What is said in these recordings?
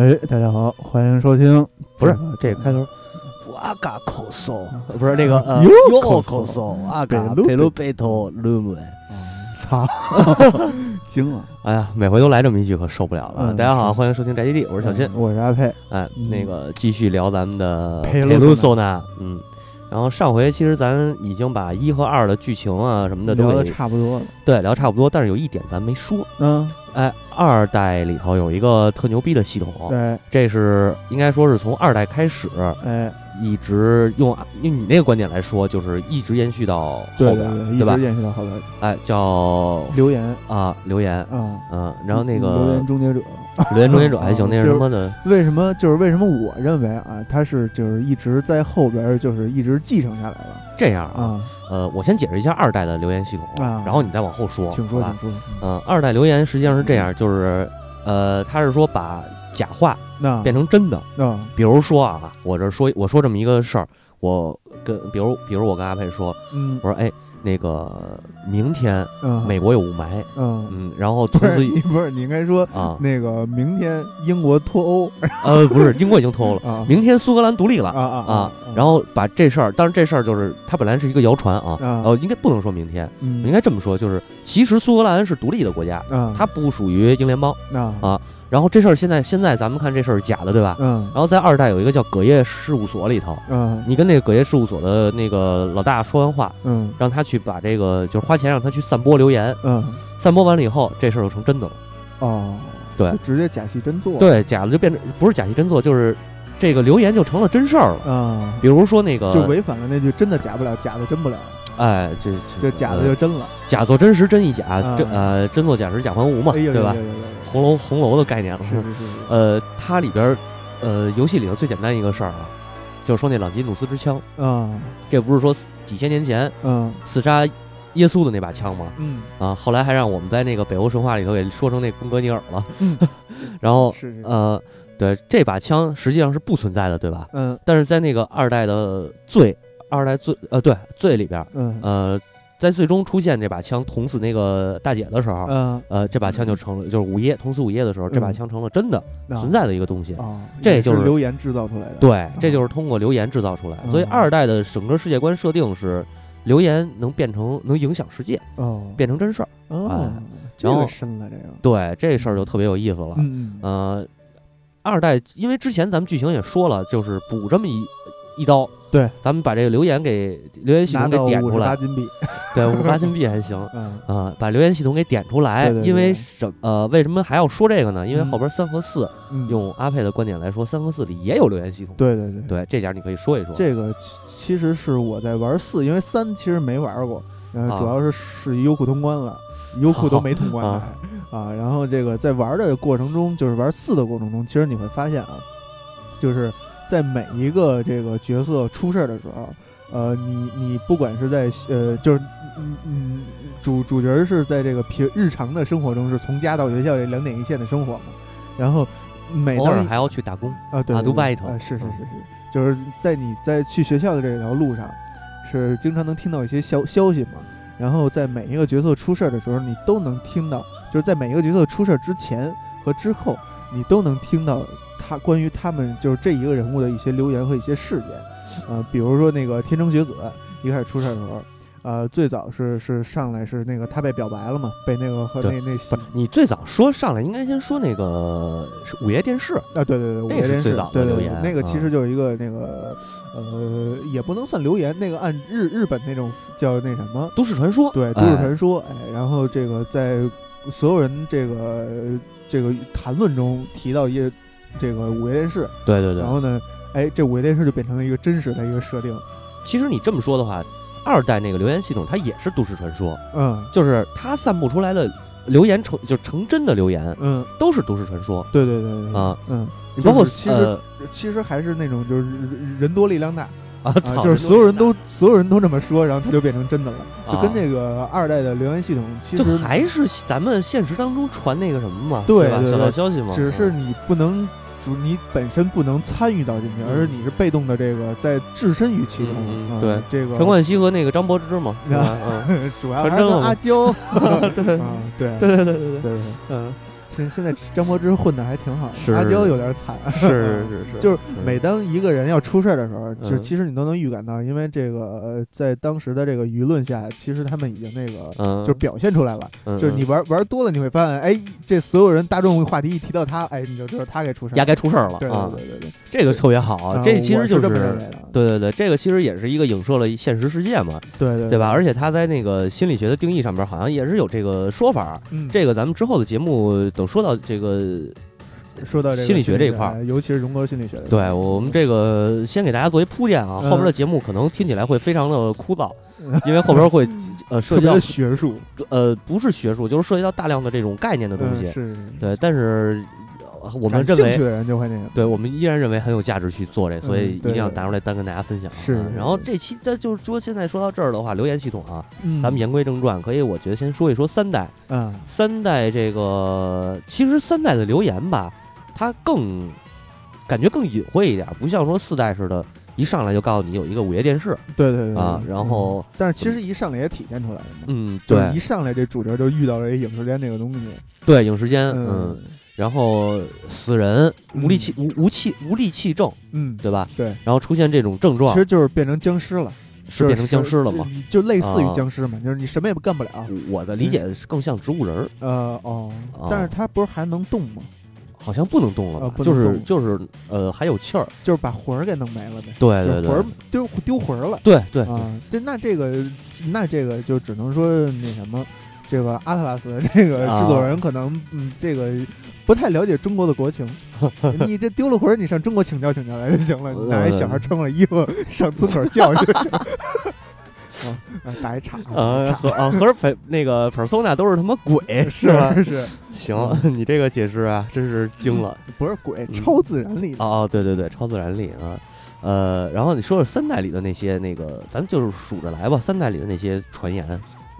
哎，大家好，欢迎收听。不是这个开头，哇嘎口嗦，不是那个呃，哟哟口口嗦嗦，哇嘎贝鲁贝托鲁姆。操，惊了！哎呀，每回都来这么一句，可受不了了。嗯大家好，欢迎收听宅基地，我是小新。嗯我是阿佩。哎，嗯那个继续聊咱们的佩佩鲁索鲁索纳，嗯。然后上回其实咱已经把一和二的剧情啊什么的都聊的差不多了。对聊差不多，但是有一点咱没说。嗯，哎，二代里头有一个特牛逼的系统，对，这是应该说是从二代开始，哎，一直用用你那个观点来说，就是一直延续到后对边，对对，吧一直？延续到后边。哎，叫留言啊留言，啊，嗯，然后那留个言终结者，留言终结者还行，那是就是他妈的为什么就是为什么我认为啊，他是就是一直在后边，就是一直继承下来了这样啊。啊。呃，我先解释一下二代的留言系统，啊然后你再往后说，请说，请说。嗯，二代留言实际上是这样，就是呃，他是说把假话那变成真的，那比如说啊，我这说我说这么一个事儿，我跟比如比如我跟阿佩说，嗯我说哎，那个明天嗯，美国有雾霾，嗯，嗯，然后不从此不是你应该说啊，那个明天英国脱欧 呃，不是，英国已经脱欧了，啊明天苏格兰独立了啊啊啊，然后把这事儿，当然这事儿就是它本来是一个谣传啊，啊。呃，应该不能说明天，嗯。应该这么说，就是其实苏格兰是独立的国家，啊它不属于英联邦。啊。啊然后这事儿现在现在咱们看这事儿是假的，对吧？嗯。然后在二代有一个叫葛叶事务所里头，嗯。你跟那个葛叶事务所的那个老大说完话，嗯。让他去把这个就是花钱让他去散播留言，嗯散播完了以后，这事儿就成真的了。哦，对就直接假戏真做对，假的就变成不是假戏真做，就是这个留言就成了真事儿了。啊，比如说那个，就违反了那句真的假不了，假的真不了，哎，这这假的呃就真了，假作真实，真亦假，啊真呃真作假时假还无嘛，哎对吧红楼红楼的概念了。是是是是，呃，它里边呃游戏里头最简单一个事儿啊，就是说那朗基努斯之枪，啊这不是说几千年前嗯刺杀耶稣的那把枪吗？嗯。啊，后来还让我们在那个北欧神话里头给说成那贡格尼尔了。嗯。然后 是是呃，对，这把枪实际上是不存在的，对吧？嗯。但是在那个二代的罪，二代罪呃对罪里边，嗯。呃，在最终出现这把枪捅死那个大姐的时候，嗯。呃，这把枪就成了，就是午夜捅死午夜的时候，这把嗯枪成了真的啊。存在的一个东西。啊，这就是留言制造出来的，对，这就是通过留言制造出来。所以嗯。二代的整个世界观设定是，留言能变成能影响世界，哦变成真事儿。哦哎，这然后个深了这个，对，这事儿就特别有意思了。呃，二代因为之前咱们剧情也说了，就是补这么一一刀。对，咱们把这个留言给留言系统给点出来，十八金币，对，五十八金币还行。嗯啊、把留言系统给点出来，对对对因为什呃，为什么还要说这个呢？因为嗯后边三和四，嗯，用阿佩的观点来说，三和四里也有留言系统。对对对对，这点你可以说一说。这个其其实是我在玩四，因为三其实没玩过，然后主啊要是是优酷通关了，优酷都没通关啊啊。然后这个在玩的过程中，就是玩四的过程中，其实你会发现啊，就是在每一个这个角色出事儿的时候，呃，你你不管是在呃，就是嗯嗯，主主角是在这个平日常的生活中是从家到学校这两点一线的生活嘛，然后每偶尔还要去打工。啊，对啊对对读拜托啊，是是嗯是是，就是在你在去学校的这条路上，是经常能听到一些消消息嘛。然后在每一个角色出事儿的时候，你都能听到，就是在每一个角色出事儿之前和之后，你都能听到他关于他们就是这一个人物的一些留言和一些事件。呃，比如说那个天成学子一开始出事的时候，呃，最早是是上来是那个他被表白了嘛，被那个和那那不是你最早说上来应该先说那个是午夜电视，啊，对对对，午夜电视最早的对对留言对那个其啊实就是一个那个呃，也不能算留言，那个按日日本那种叫那什么，都市传说。对，都市哎传说，哎，然后这个在所有人这个这个谈论中提到一这个午夜电视，对对对。然。后呢，哎，这午夜电视就变成了一个真实的一个设定，其实你这么说的话，二代那个留言系统它也是都市传说，嗯。就是它散布出来的留言成就成真的留言嗯，都是都市传说。对对对啊，嗯，你包括其实呃其实还是那种就是人人多力量大。啊，啊，就是所有人都所有人都这么说，然后它就变成真的了，就跟啊这个二代的留言系统其就实还是咱们现实当中传那个什么嘛，对对对小道消息嘛，只是嗯。你不能主你本身不能参与到进去，嗯。而是你是被动的这个在置身于其中。啊嗯嗯对。这个陈冠希和那个张柏芝嘛，对吧？嗯，主要还是阿娇，对。啊，对对对对对。对，对对，嗯，现现在张柏芝混的还挺好，的阿娇有点惨，是是是，就是嗯每当一个人要出事儿的时候，就其实你都能预感到，因为这个呃在当时的这个舆论下，其实他们已经那个嗯，就表现出来了，嗯就是你玩玩多了，你会发现，哎，这所有人大众话题一提到他，哎，你就知道他该出事。该出事儿了对啊对，对对对，这个特别好，啊这其实就我是这么认为的。对对对，这个其实也是一个影射了现实世界嘛，对对对吧？而且他在那个心理学的定义上边好像也是有这个说法，嗯，这个咱们之后的节目等说到这个，说到这个心理学这一块尤其是荣格心理学，对我们这个先给大家做一铺垫啊，嗯后边的节目可能听起来会非常的枯燥，因为后边会呃涉及到学术。呃不是学术，就是涉及到大量的这种概念的东西，嗯是对，但是呃我们认为。兴趣的人就会那个，对我们依然认为很有价值去做这，所以一定要拿出来单跟大家分享啊。是是然后这期的就是说，现在说到这儿的话，留言系统啊，嗯，咱们言归正传，可以我觉得先说一说三代。嗯，三代这个其实三代的留言吧，它更感觉更隐晦一点，不像说四代似的，一上来就告诉你有一个午夜电视对对对啊，然后嗯但是其实一上来也体现出来了嘛，嗯，对一上来这主角就遇到了一影视间这个东西，对，影视间嗯，嗯然后死人无力嗯。气无无气无力气症，嗯，对吧？对，然后出现这种症状。其，实就是变成僵尸了，是变成僵尸了吗？就类似于啊僵尸嘛，就是你什么也干不了。我的理解是更像植物人儿，呃哦。啊，但是它不是还能动吗？好像不能动了？就是就是呃还有气儿，就是把魂儿给弄没了呗。对对对。魂儿丢丢魂儿了。对对对，啊！这那这个那这个就只能说那什么，这个阿特拉斯这个制作人可能嗯这个不太了解中国的国情，你这丢了魂儿，你上中国请教请教来就行了，你拿一小孩穿上衣服上村口叫就行。啊，啊打一岔啊岔和啊和 per 那个 persona 都是他妈鬼 是吧？是，行，你这个解释啊，真是惊了。不是鬼，嗯超自然力。哦哦，对对对，超自然力啊。呃，然后你说说三代里的那些那个，咱们就是数着来吧。三代里的那些传言，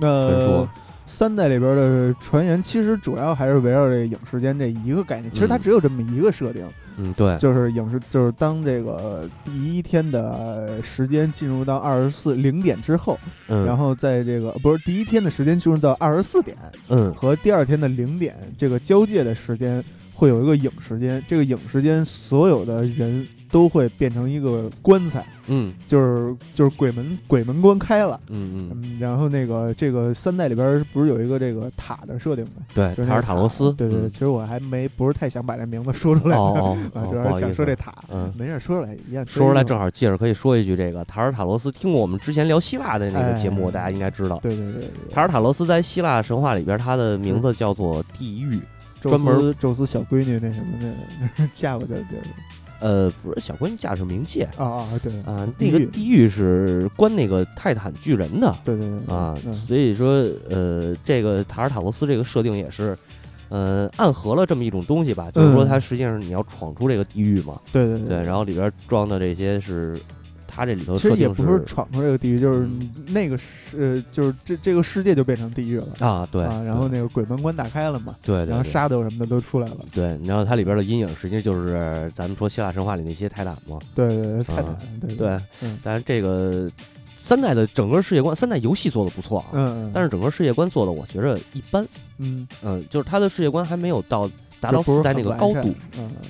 传说三代里边的船员，其实主要还是围绕这影时间这一个概念。其实它嗯只有这么一个设定，嗯，对，就是影视，就是当这个第一天的时间进入到二十四零点之后，嗯，然后在这个不是第一天的时间进入到二十四点嗯和第二天的零点这个交界的时间，会有一个影时间。这个影时间，所有的人都会变成一个棺材，嗯就是就是鬼门鬼门关开了。嗯嗯，嗯，然后那个这个三代里边不是有一个这个塔的设定吗？对，就是塔尔塔罗斯，对对，对嗯其实我还没不是太想把这名字说出来，主要是想说这塔，嗯。没事说出来一样。说出来正好。好借着可以说一句，这个塔尔塔罗斯，听过我们之前聊希腊的那个节目，哎大家应该知道。对对对对，塔尔塔罗斯在希腊神话里边，它的名字叫做地狱，宙专门宙斯小闺女那什么那 嫁过去的地儿呃，不是小闺女嫁是冥界啊啊对啊，那个地狱是关那个泰坦巨人的对对对啊，嗯所以说呃，这个塔尔塔罗斯这个设定也是。呃，暗合了这么一种东西吧，就是说嗯它实际上你要闯出这个地狱嘛，对对对，然后里边装的这些是，它这里头其实也不是闯出这个地狱，就是嗯那个世呃就是这这个世界就变成地狱了啊，对，啊，然后那个鬼门关打开了嘛，对，对对然后沙斗什么的都出来了，对，然后它里边的阴影实际就是咱们说希腊神话里那些泰坦嘛，对对对，泰坦啊对对，嗯但是这个三代的整个世界观，三代游戏做的不错啊，嗯嗯，但是整个世界观做的我觉着一般，嗯嗯，就是它的世界观还没有到达到四代那个高度，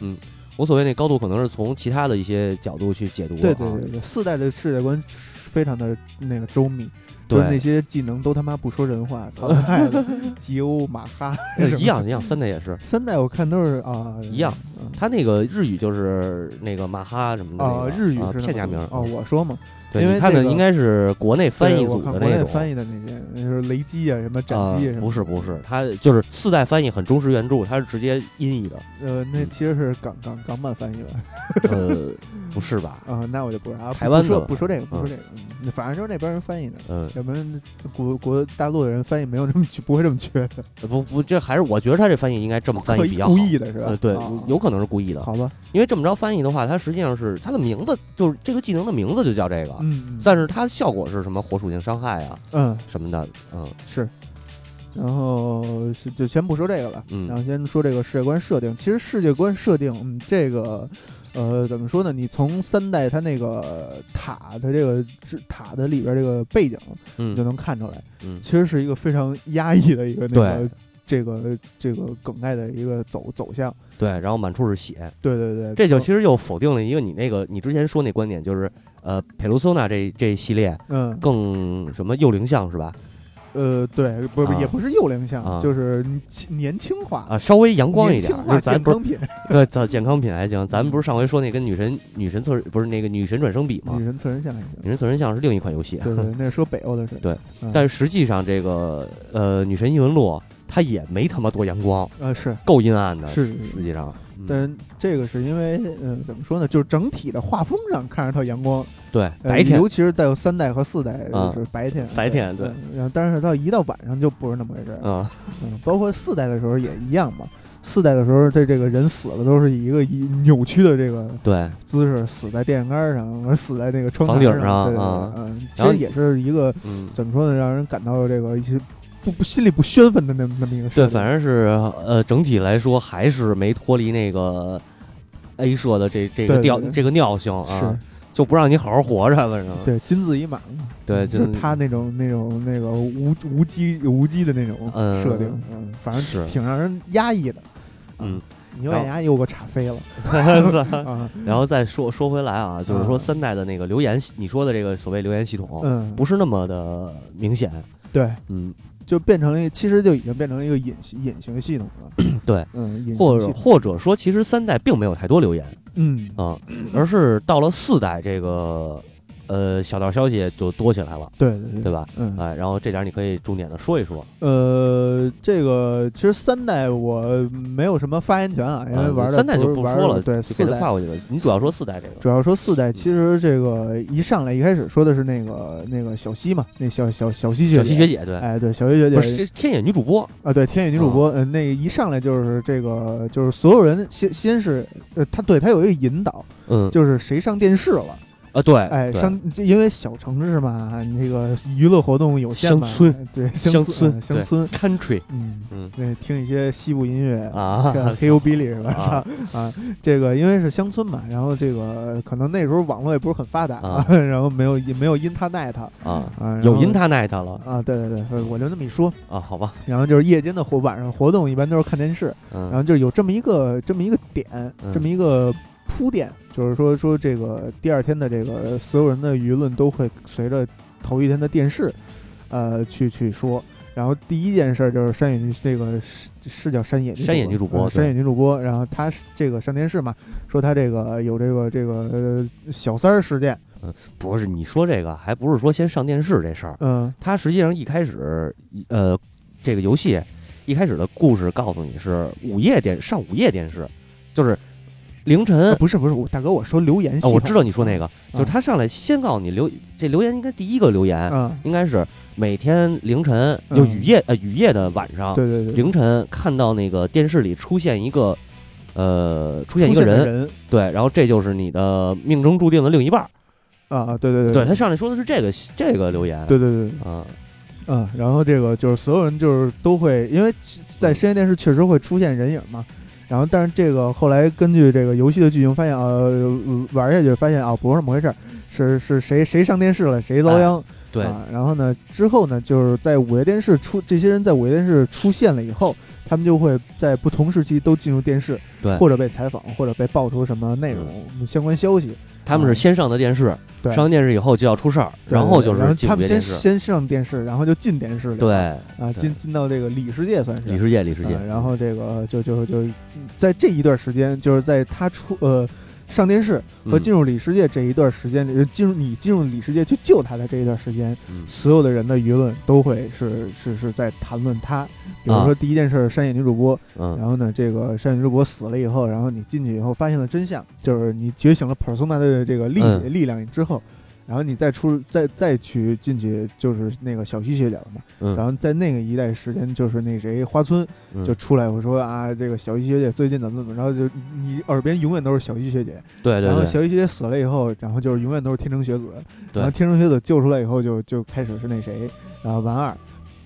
嗯。我所谓那高度可能是从其他的一些角度去解读对啊，对对对，四代的世界观非常的那个周密，就是那，些技能都他妈不说人话，操 吉欧马哈 一样一样，三代也是。三代我看都是啊一样，他那个日语就是那个马哈什么的那啊日语是片假名儿哦，我说嘛，对，因为你看的应该是国内翻译组的那种。翻译的那些，那是雷击啊，什么斩啊击啊，什么不是不是，他就是四代翻译很忠实原著，他是直接音译的。呃，那嗯其实是港港港版翻译吧？呃，不是吧？啊，那我就不知道，台湾的不说不说这个，不说嗯这个，嗯反正就是那边人翻译的，嗯，要不然国国大陆的人翻译没有这么缺，不会这么缺的，不不，这还是我觉得他这翻译应该这么翻译 比较好。意的是吧？呃，对啊，有可能是故意的，好吧，因为这么着翻译的话，它实际上是它的名字就是这个技能的名字就叫这个，嗯，嗯但是它效果是什么火属性伤害啊嗯什么的，嗯是，然后就先不说这个了，嗯然后先说这个世界观设定。其实世界观设定，嗯，这个呃怎么说呢？你从三代它那个塔的这个塔的里边这个背景，你就嗯能看出来，嗯其实是一个非常压抑的一个那个这个这个梗概的一个走走向。对，然后满处是血，对对对，这就其实又否定了一个你那个你之前说那观点，就是呃，佩鲁索纳这这系列嗯更什么幼龄向是吧？呃对，不不啊也不是幼龄向，啊就是年轻化。啊，稍微阳光一点儿，年轻化咱不是健康品，对，咱健康品还行，咱们不是上回说那跟女神女神测不是那个女神转生比吗女？神测人像女。神测人像是另一款游戏，对对，那是说北欧的事。对嗯，但是实际上这个呃女神异闻录它也没他妈多阳光，呃是，够阴暗的，是实际上，嗯。但这个是因为嗯怎么说呢，就是整体的画风上看着特阳光，对呃白天。尤其是带有三代和四代就是白天，白天对。嗯然后但是到一到晚上就不是那么回事儿。嗯。嗯，包括四代的时候也一样嘛。四代的时候，这这个人死了都是以一个以扭曲的这个对。姿势死在电线杆上，而死在那个窗顶上，对对对嗯，其实也是一个嗯。怎么说呢，让人感到这个一些不不心里不宣愤的那么那么一个事对，反正是呃，整体来说还是没脱离那个 A 社的这这个调这个尿性啊是，就不让你好好活着，反正对金字已满了，对就是他那种那种那个无无机无机的那种嗯设定，嗯，反正是挺让人压抑的。嗯，你有点压抑，我给我岔飞了。啊。然后再说说回来啊，就是说啊三代的那个留言，你说的这个所谓留言系统，嗯，不是那么的明显，对，嗯，就变成了一，其实就已经变成了一个隐形隐形系统了。对，嗯，或者或者说，其实三代并没有太多留言嗯啊，而是到了四代这个呃小道消息就多起来了，对对对对吧？嗯，哎，然后这点你可以重点的说一说，呃，这个其实三代我没有什么发言权啊，因为啊玩的三代就不说了，对，就四代。跨过去了。你主要说四代这个，主要说四代，其实这个一上来一开始说的是那个那个小西嘛，那小小小西学小西学姐，对，哎，对，小西学姐。不是天野女主播，啊，对，天野女主播，嗯、那个一上来就是这个，就是所有人先先是，呃，他对他有一个引导，嗯。就是谁上电视了，啊对，哎，对。上这因为小城市嘛，那个娱乐活动有限嘛，乡村对乡乡村嗯乡村，country。嗯嗯。对，听一些西部音乐啊，hillbilly 是吧？啊操啊，这个因为是乡村嘛，然后这个可能那时候网络也不是很发达，啊然后没有也没有 Internet 啊，啊，有 Internet 了啊，对对对，我就那么一说，啊，好吧，然后就是夜间的活晚上活动一般都是看电视，然嗯后就有这么一个这么一个点，嗯。这么一个铺垫，就是说说这个第二天的这个所有人的舆论都会随着头一天的电视，呃，去去说。然后第一件事儿就是山野女这个是是叫山野山野女主播呃山野女主播，然后她这个上电视嘛，说她这个有这个这个呃小三儿事件，嗯不是你说这个，还不是说先上电视这事儿，嗯它实际上一开始呃这个游戏一开始的故事告诉你是午夜电上午夜电视，就是凌晨。啊不是不是，我大哥我说留言我知道你说那个，就是他上来先告诉你留这留言，应该第一个留言嗯，应该是每天凌晨嗯。就雨夜呃雨夜的晚上对对对，凌晨看到那个电视里出现一个呃出出现一个的人，对，然后这就是你的命中注定的另一半儿。啊，对对对，对。他上来说的是这个这个留言，对对对。啊，嗯，然后这个就是所有人就是都会，因为在深夜电视确实会出现人影嘛。然后，但是这个后来根据这个游戏的剧情发现，呃，玩下去发现啊，不是那么回事儿，是是谁谁上电视了，谁遭殃。对，啊。然后呢，之后呢，就是在午夜电视出这些人在午夜电视出现了以后，他们就会在不同时期都进入电视，对或者被采访，或者被爆出什么内容、相关消息。他们是先上的电视，对，上完电视以后就要出事儿，然后就是进他们先先上电视，然后就进电视里。对，啊，进进到这个里世界算是。里世界，里世界。啊，然后这个就就就在这一段时间，就是在他出呃上电视和嗯进入里世界这一段时间里，呃进入你进入里世界去救他的这一段时间，嗯所有的人的舆论都会是是是在谈论他。比如啊说第一件事，山野女主播，嗯然后呢，这个山野女主播死了以后，然后你进去以后发现了真相，就是你觉醒了 persona 的这个力、嗯力量之后。然后你再出再再去进去就是那个小西学姐了嘛，嗯，然后在那个一代时间，就是那谁花村嗯。就出来我说啊，这个小西学姐最近怎么怎么着，就你耳边永远都是小西学姐。然后对。然后小西学姐死了以后，然后就是永远都是天成学子。对。然后天成学子救出来以后就，就开始是那谁，然后丸二，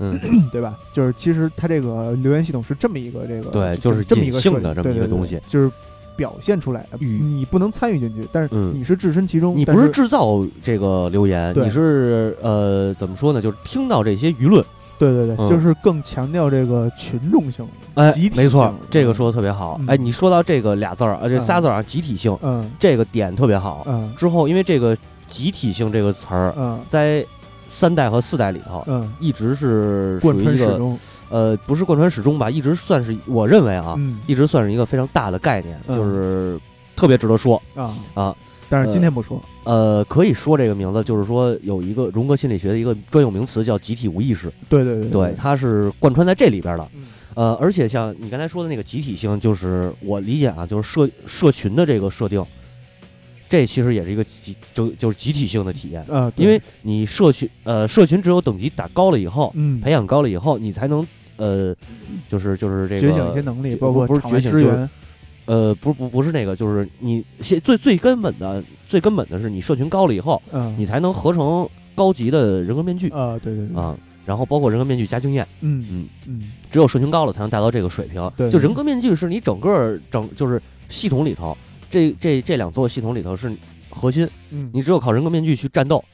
嗯，对吧？就是其实它这个留言系统是这么一个这个，对就是这么一个性的这么一个对对对东西。就是表现出来，与你不能参与进去，但是嗯你是置身其中。你不是制造这个留言，你是呃怎么说呢？就是听到这些舆论，对对对，嗯就是更强调这个群众性。哎集，体没错，这个说的特别好。嗯哎，你说到这个俩字儿，呃，这仨字儿啊，集体性，嗯这个点特别好。嗯之后，因为这个集体性这个词儿，嗯在三代和四代里头，嗯，一直是属贯于一个穿始终。呃，不是贯穿始终吧，一直算是我认为啊，嗯一直算是一个非常大的概念，嗯就是特别值得说啊，啊。但是今天不说。呃，可以说这个名字，就是说有一个荣格心理学的一个专有名词叫集体无意识，对对对对，它是贯穿在这里边的。嗯呃，而且像你刚才说的那个集体性，就是我理解啊，就是社社群的这个设定，这其实也是一个集就就是集体性的体验，因为你社群呃社群只有等级打高了以后，嗯，培养高了以后，你才能呃就是就是这个觉醒一些能力，包括不是觉醒就是。呃不不不是那个，就是你现最最根本的最根本的是你社群高了以后，嗯，你才能合成高级的人格面具啊，对对对，啊，然后包括人格面具加经验，嗯嗯。嗯。只有社群高了才能达到这个水平。对。就人格面具是你整个整就是系统里头，这这这两座系统里头是核心，嗯，你只有靠人格面具去战斗。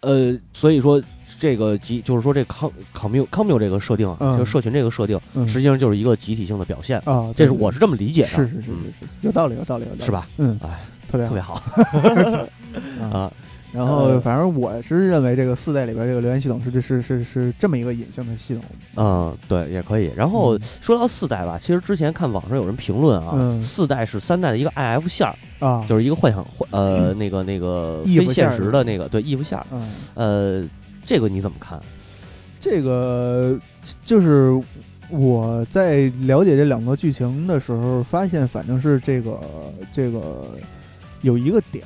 呃，所以说这个集就是说这 comu 这个设定啊，嗯就是社群这个设定，嗯实际上就是一个集体性的表现。啊，这是我是这么理解的，是是是是嗯是，有道理有道理有道理，是？吧？嗯，哎，特别 特别好好 啊。啊。然后呃反正我是认为这个四代里边这个留言系统是是是是这么一个隐性的系统。嗯，对，也可以。然后嗯说到四代吧，其实之前看网上有人评论啊，嗯四代是三代的一个 IF 线儿，啊，就是一个幻想幻呃那个那个非现实的那个对异服线儿。嗯，呃，这个你怎么看？这个就是我在了解这两个剧情的时候，发现反正是这个这个有一个点，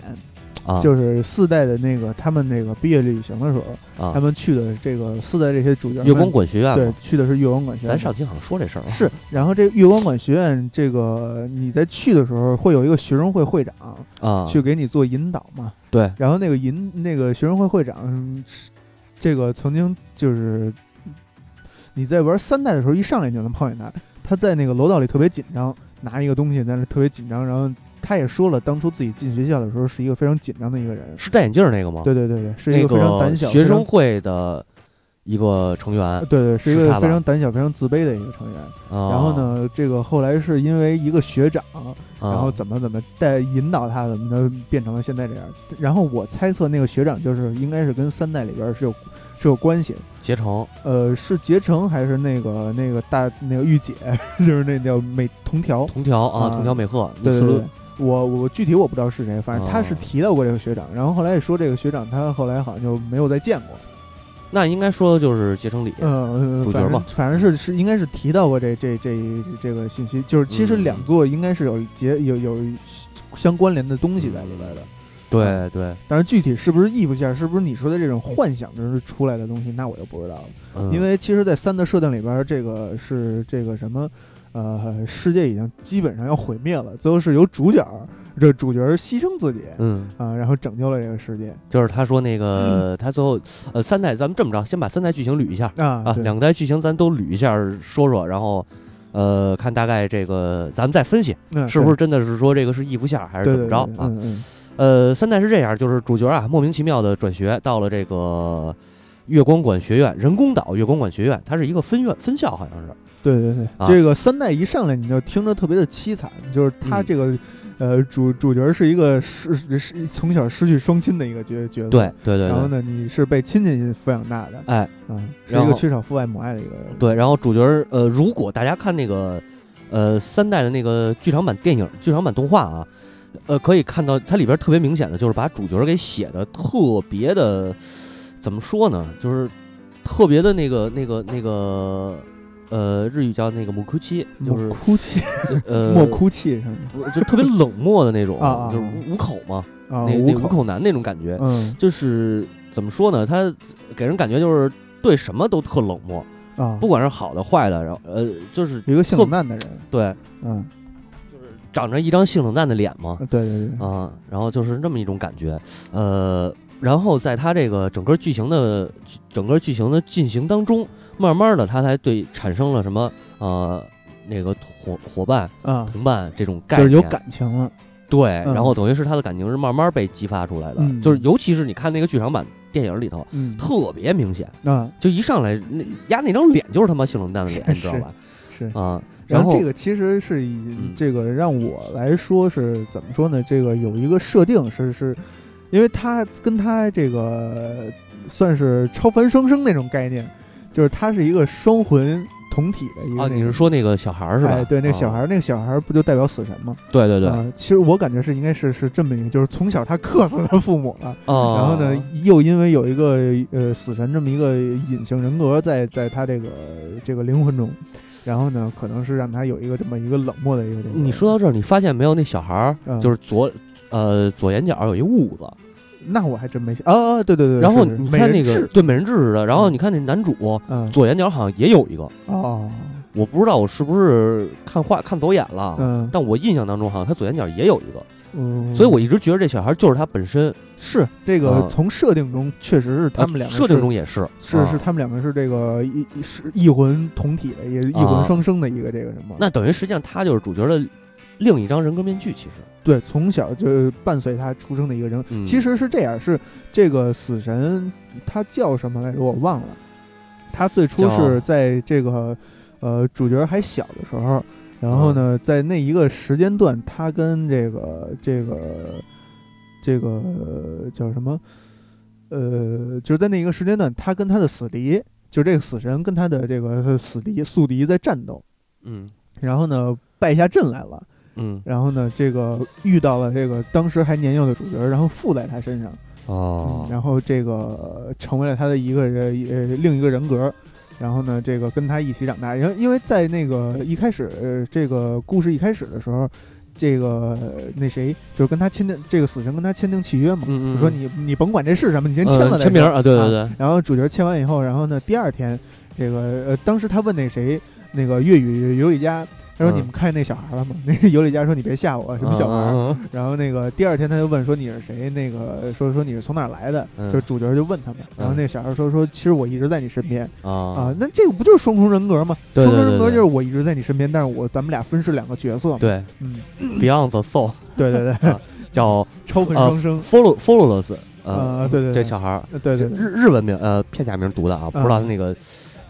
啊，就是四代的那个他们那个毕业旅行的时候，啊。他，们去的这个四代这些主角们月光管学院对嘛，去的是月光管学院。咱上期好像说这事儿了，是，然后这个月光管学院，这个你在去的时候会有一个学生会会长啊，去给你做引导嘛，对，然后那个引那个学生会会长嗯是这个曾经就是你在玩三代的时候，一上来就能碰见他，他在那个楼道里特别紧张，拿一个东西在那特别紧张，然后他也说了，当初自己进学校的时候是一个非常紧张的一个人，是戴眼镜儿那个吗？对对对对，是一个非常胆小学生会的一个成员对对，是一个非常胆小、非常自卑的一个成员。啊。然后呢，这个后来是因为一个学长，啊，然后怎么怎么带引导他，怎么着变成了现在这样。然后我猜测那个学长就是应该是跟三代里边是有是有关系的。结成呃，是结成还是那个那个大那个御姐，就是那叫美同条。同条啊，啊同条美鹤，对对对我我具体我不知道是谁，反正他是哦提到过这个学长，然后后来也说这个学长他后来好像就没有再见过。那应该说的就是结成礼，嗯，主角嘛反正是是应该是提到过这这这这个信息，就是其实嗯两座应该是有结有有相关联的东西在里边的。对对，但是具体是不是异步线，是不是你说的这种幻想着出来的东西，那我就不知道了。嗯因为其实，在三的设定里边，这个是这个什么，呃，世界已经基本上要毁灭了，最后是由主角这主角牺牲自己嗯，啊，然后拯救了这个世界就是他说那个他最后呃三代，咱们这么着，先把三代剧情捋一下啊两代剧情咱都捋一下说说，然后。呃，看大概这个，咱们再分析嗯是不是真的是说这个是异服线还是怎么着啊？呃，三代是这样，就是主角啊莫名其妙的转学到了这个月光馆学院，人工岛月光馆学院，它是一个分院分校，好像是。对对对，啊。这个三代一上来你就听着特别的凄惨，就是他嗯。这个、呃主主角是一个失失从小失去双亲的一个角角色，对对对对，然后呢，你是被亲戚抚养大的，哎，嗯，是一个缺少父爱母爱的一个人，对，然后主角儿呃，如果大家看那个呃三代的那个剧场版电影、剧场版动画啊，呃，可以看到它里边特别明显的就是把主角儿给写的特别的，怎么说呢，就是特别的那个那个那个呃，日语叫那个木哭泣，就莫是哭泣，呃 莫哭泣什么？不就特别冷漠的那种，就是五五口嘛，啊，那那五口，男那种感觉，嗯。就是怎么说呢？他给人感觉就是对什么都特冷漠，啊，不管是好的坏的，然后呃，就是一个性冷淡的人，对，嗯，就是长着一张性冷淡的脸嘛，对对对，啊，然后就是这么一种感觉，呃，然后在他这个整个剧情的整个剧情的进行当中，慢慢的他才对产生了什么呃那个伙伙伴、啊，同伴这种概念，就是有感情了，对，嗯。然后等于是他的感情是慢慢被激发出来的，嗯。就是尤其是你看那个剧场版电影里头嗯。特别明显，啊。就一上来那压那张脸就是他妈性冷淡的脸，你知道吧？是。啊，后然后这个其实是这个让我来说是怎么说呢？这个有一个设定是是，因为他跟他这个算是超凡双生那种概念，就是他是一个双魂同体的一个、啊，那个你是说那个小孩儿是吧？哎，对，那个小孩那个小孩儿不就代表死神吗？对对对，啊，其实我感觉是应该是是这么一个，就是从小他克死他父母了，啊，然后呢，又因为有一个呃死神这么一个隐形人格在在他这个这个灵魂中，然后呢，可能是让他有一个这么一个冷漠的一个这个。你说到这儿，你发现没有？那小孩儿嗯就是左呃左眼角有一痦子，那我还真没想哦哦，对对对，然后是是你看那个对美人痣似的，然后你看那男主嗯。左眼角好像也有一个，哦。我不知道我是不是看画看走眼了，嗯。但我印象当中好像他左眼角也有一个，嗯，所以我一直觉得这小孩就是他本身，是这个啊。从设定中确实是他们两个呃设定中也是是啊。是他们两个是这个一一是异魂同体的，也是异魂啊。双生的一个这个什么。那等于实际上他就是主角的另一张人格面具，其实，对，从小就伴随他出生的一个人。嗯其实是这样，是这个死神他叫什么来着？我忘了。他最初是在这个呃主角还小的时候，然后呢，嗯在那一个时间段，他跟这个这个这个叫什么？呃，就是在那一个时间段，他跟他的死敌，就这个死神跟他的这个死敌宿敌在战斗，嗯然后呢败下阵来了。嗯。然后呢，这个遇到了这个当时还年幼的主角，然后附在他身上，哦。嗯，然后这个成为了他的一个人呃另一个人格，然后呢，这个跟他一起长大。然后因为在那个一开始、呃这个故事一开始的时候，这个呃那谁就是跟他签订这个死神跟他签订契约嘛，嗯嗯，就说你你甭管这是什么，你先签了签名啊，对对对，然后主角签完以后，然后呢，第二天，这个呃，当时他问那谁，那个粤语尤里佳，他说嗯你们看见那小孩了吗？那个尤里加说你别吓我，什么小孩？然后那个第二天他就问说你是谁？那个说说你是从哪儿来的？嗯。就主角就问他们，然后那小孩说说其实我一直在你身边。嗯啊。啊，那这个不就是双重人格吗？对双重人格就是我一直在你身边，但是我咱们俩分饰两个角色嘛。对。嗯，，Beyond the Soul 对对对，叫超魂 呃双生。Follow Followless，啊对对对。这小孩对对对，日日文名呃片假名读的啊，不知道那个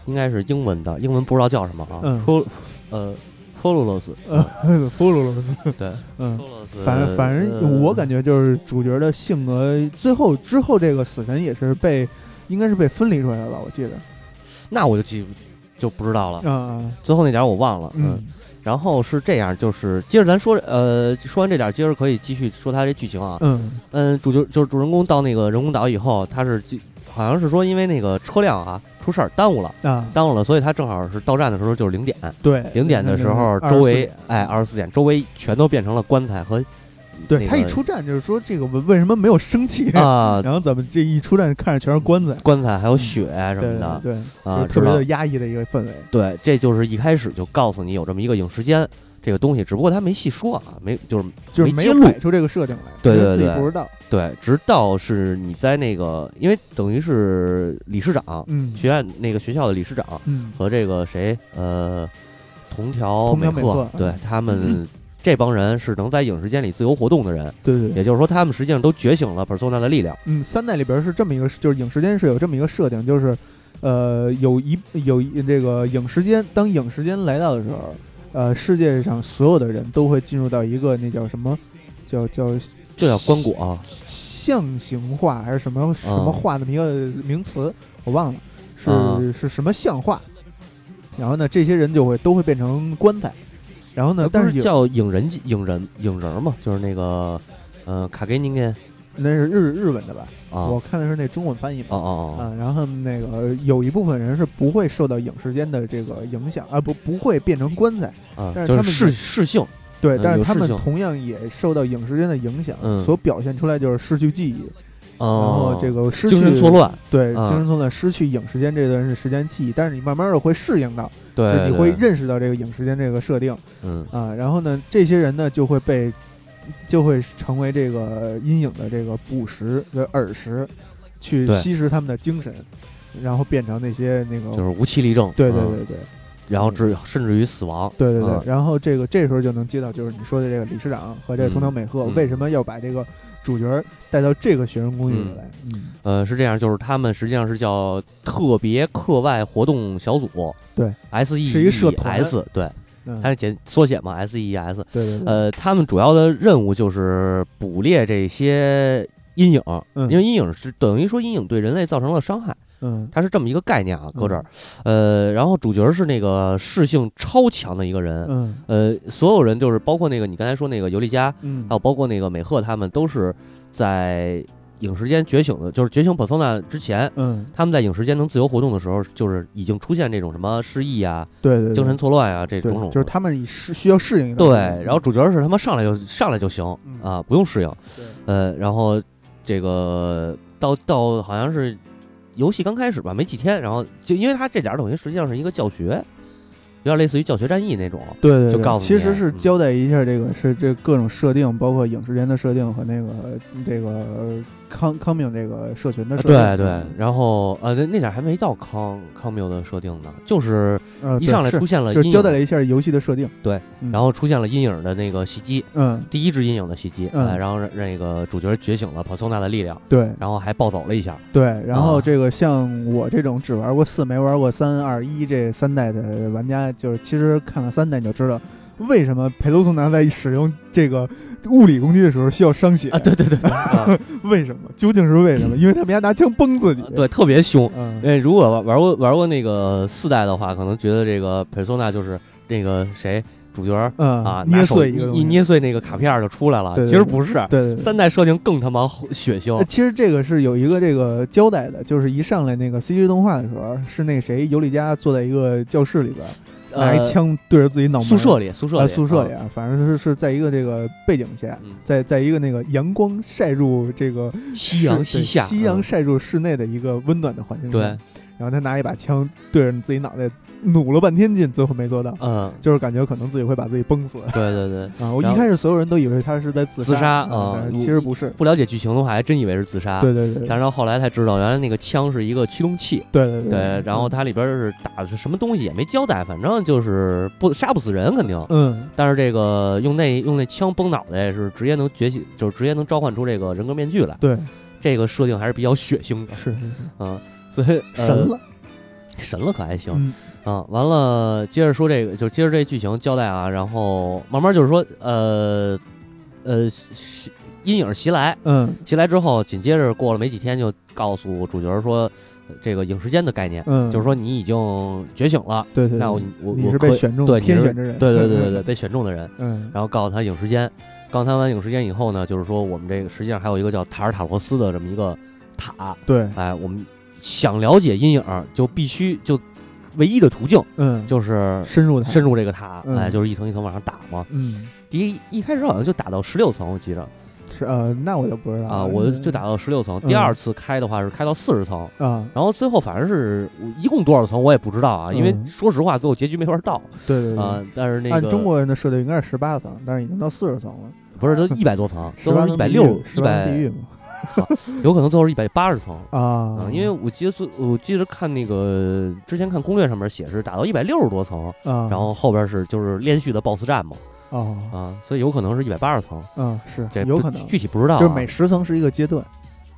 应该是英文的，英文不知道叫什么啊。嗯，Fol 呃 Followless，呃，弗鲁罗斯，对嗯。反正反正我感觉就是主角的性格，最后之后这个死神也是被，应该是被分离出来了吧？我记得，那我就记就不知道了，啊最后那点儿我忘了，嗯然后是这样，就是接着咱说，呃，说完这点儿，接着可以继续说他这剧情啊。嗯嗯，主角就是主人公到那个人工岛以后，他是记好像是说因为那个车辆啊出事儿耽误了，啊，耽误了，所以他正好是到站的时候就是零点，对，零点的时候周围点哎二十四点周围全都变成了棺材和对他一出站就是说这个为为什么没有生气？啊 然后怎么这一出站看着全是棺材棺材还有血什么的对对，啊，特别的压抑的一个氛围。对，这就是一开始就告诉你有这么一个影时间这个东西，只不过他没细说啊，没就是就是没摆出这个设定来，对对对不知道。对，直到是你在那个，因为等于是理事长，嗯学院那个学校的理事长嗯和这个谁，呃，同条美克克，对嗯他们这帮人是能在影视间里自由活动的人，对对对，也就是说，他们实际上都觉醒了 persona 的力量。嗯，三代里边是这么一个，就是影时间是有这么一个设定，就是，呃，有一有一这个影时间，当影时间来到的时候，呃，世界上所有的人都会进入到一个那叫什么，叫叫这叫棺椁啊，象形化还是什么什么化的一个名词，我忘了，是、啊是什么象化。然后呢，这些人就会都会变成棺材。然后呢，但是叫影人影人影人嘛，就是那个，呃，卡给您给那是日日文的吧？啊，我看的是那中文翻译嘛。哦哦哦，啊，然后那个有一部分人是不会受到影视间的这个影响啊，不不会变成棺材，啊，但是他们就是性，对，嗯但是他们同样也受到影视间的影响，嗯所表现出来就是失去记忆，然哦后，这个失去精神错，乱，对，啊精神错乱，失去影视间这段是时间记忆，但是你慢慢的会适应到，对，就你会认识到这个影视间这个设定嗯啊，然后呢，这些人呢就会被就会成为这个阴影的这个捕食的饵食，去对。吸食他们的精神，然后变成那些那个就是无气力症，对对嗯。对对，然后至甚至于死亡。对对对，嗯。然后这个这时候就能接到就是你说的这个理事长和这个东条美鹤嗯为什么要把这个主角带到这个学生公寓里来？嗯，呃，是这样，就是他们实际上是叫特别课外活动小组，对，S E 是一个社团。S，对，嗯它是简缩写嘛，S E S。对对对，呃，他们主要的任务就是捕猎这些阴影，嗯。因为阴影是等于说阴影对人类造成了伤害，嗯。它是这么一个概念啊，搁这儿。呃，然后主角是那个视性超强的一个人，嗯。呃，所有人就是包括那个你刚才说那个尤利加，嗯，还有包括那个美鹤，他们都是在影视间觉醒的，就是觉醒 persona 之前。嗯，他们在影视间能自由活动的时候，就是已经出现这种什么失忆啊、对对对，精神错乱啊这种种，就是他们以适需要适应对，然后主角是他妈上来就上来就行嗯啊，不用适应。对呃，然后这个到到好像是游戏刚开始吧，没几天，然后就因为他这点儿等于实际上是一个教学，有点类似于教学战役那种。对对，对就告诉你其实是嗯交代一下这个是这各种设定，包括影视间的设定和那个这个呃康康命这个社群的设定。对对，然后呃，那那点还没到康康缪的设定呢，就是呃，一上来出现了就交代了一下游戏的设定。对嗯，然后出现了阴影的那个袭击，嗯，第一只阴影的袭击，嗯呃，然后让那个主角觉醒了 persona 的力量，对然后还暴走了一下，对，然后啊这个像我这种只玩过四没玩过三二一这三代的玩家，就是其实看了三代你就知道。为什么佩罗松南在使用这个物理攻击的时候需要伤血？啊，对对对对，啊 为什么？究竟是为什么？因为他们家拿枪崩自己。对，特别凶。嗯，呃，如果玩玩过玩过那个四代的话，可能觉得这个 persona 就是那个谁主角嗯啊，捏碎一捏碎那个卡片儿就出来了。对对对其实不是，对。三代设定更他妈血腥呃。其实这个是有一个这个交代的，就是一上来那个 CG 动画的时候，是那谁尤里加坐在一个教室里边，拿一呃枪对着自己脑门。宿舍里，宿舍呃，里，啊，宿舍里啊，反正是是在一个这个背景下，嗯，在在一个那个阳光晒入这个夕阳室西下，夕阳嗯晒入室内的一个温暖的环境。对，，然后他拿一把枪对着自己脑袋努了半天劲，最后没做到，嗯，就是感觉可能自己会把自己崩死对对对。啊！我一开始所有人都以为他是在自自杀啊其实不是。不了解剧情的话，还真以为是自杀。对对对，但是到后来才知道，原来那个枪是一个驱动器。对对对对，然后它里边是打的是什么东西也没交代，反正就是不杀不死人肯定。嗯但是这个用那用那枪崩脑袋是直接能觉醒，就是直接能召唤出这个人格面具来。对这个设定还是比较血腥的，是是是嗯，所以、呃、神了，神了可还行。嗯。啊，完了，接着说这个，就接着这剧情交代啊，然后慢慢就是说，呃，呃，阴影袭来，嗯。袭来之后，紧接着过了没几天，就告诉主角说，呃这个影时间的概念，嗯，就是说你已经觉醒了，对对，那我对我我被选中对你是天选之人，对对对对对，被选中的人，嗯。然后告诉他影时间，告诉他完影时间以后呢，就是说我们这个实际上还有一个叫塔尔塔罗斯的这么一个塔，对，哎，我们想了解阴影，就必须就唯一的途径嗯，就是深入它。深入这个塔，嗯。哎，就是一层一层往上打嘛。嗯。第一一开始好像就打到十六层，我记着。是呃，那我就不知道啊，我就打到十六层。第二次开的话是开到四十层，啊，然后最后反正是一共多少层我也不知道啊，因为嗯说实话最后结局没法到。对对对。啊。但是那个按中国人的设定应该是十八层，但是已经到四十层了，不是都 一百多层，都是一百六一百，有可能最后是一百八十层。啊啊，，因为我记得最，我记得看那个之前看攻略上面写是打到一百六十多层，啊，然后后边是就是连续的 BOSS 战嘛，哦啊，所以有可能是一百八十层，嗯是这不有可能，具体不知道啊，就是每十层是一个阶段，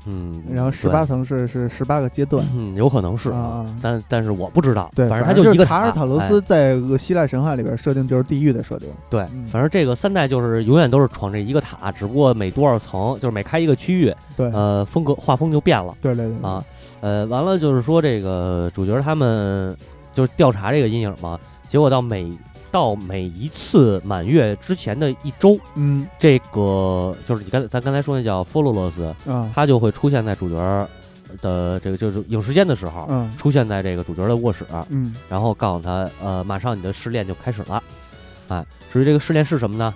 嗯，然后十八层是是十八个阶段。嗯，有可能是啊啊。但但是我不知道，对，反正它它就一个塔尔塔罗哎斯在呃希腊神话里边设定就是地狱的设定。对嗯，反正这个三代就是永远都是闯这一个塔，只不过每多少层，就是每开一个区域，对，呃，风格画风就变了对对对。啊，呃，完了就是说这个主角他们就是调查这个阴影嘛，结果到每到每一次满月之前的一周，嗯。这个就是你刚才咱刚才说那叫 f o l o l o s 啊。它就会出现在主角的这个就是有时间的时候，嗯。出现在这个主角的卧室，嗯。然后告诉他，呃，马上你的试炼就开始了，哎，至于这个试炼是什么呢？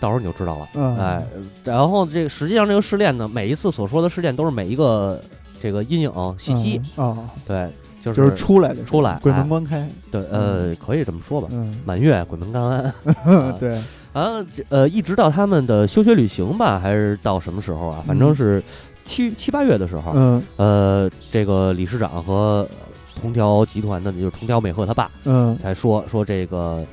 到时候你就知道了，嗯。哎，然后这个实际上这个试炼呢，每一次所说的试炼都是每一个这个阴影袭击，啊，对，就是就是出来的出来鬼哎门关开。对，呃，可以这么说吧，嗯，满月鬼门关安，对，啊，这呃，一直到他们的休学旅行吧，还是到什么时候啊？反正嗯。是七七八月的时候，嗯。呃，这个理事长和同条集团的，就是同条美鹤他爸嗯。才说说这个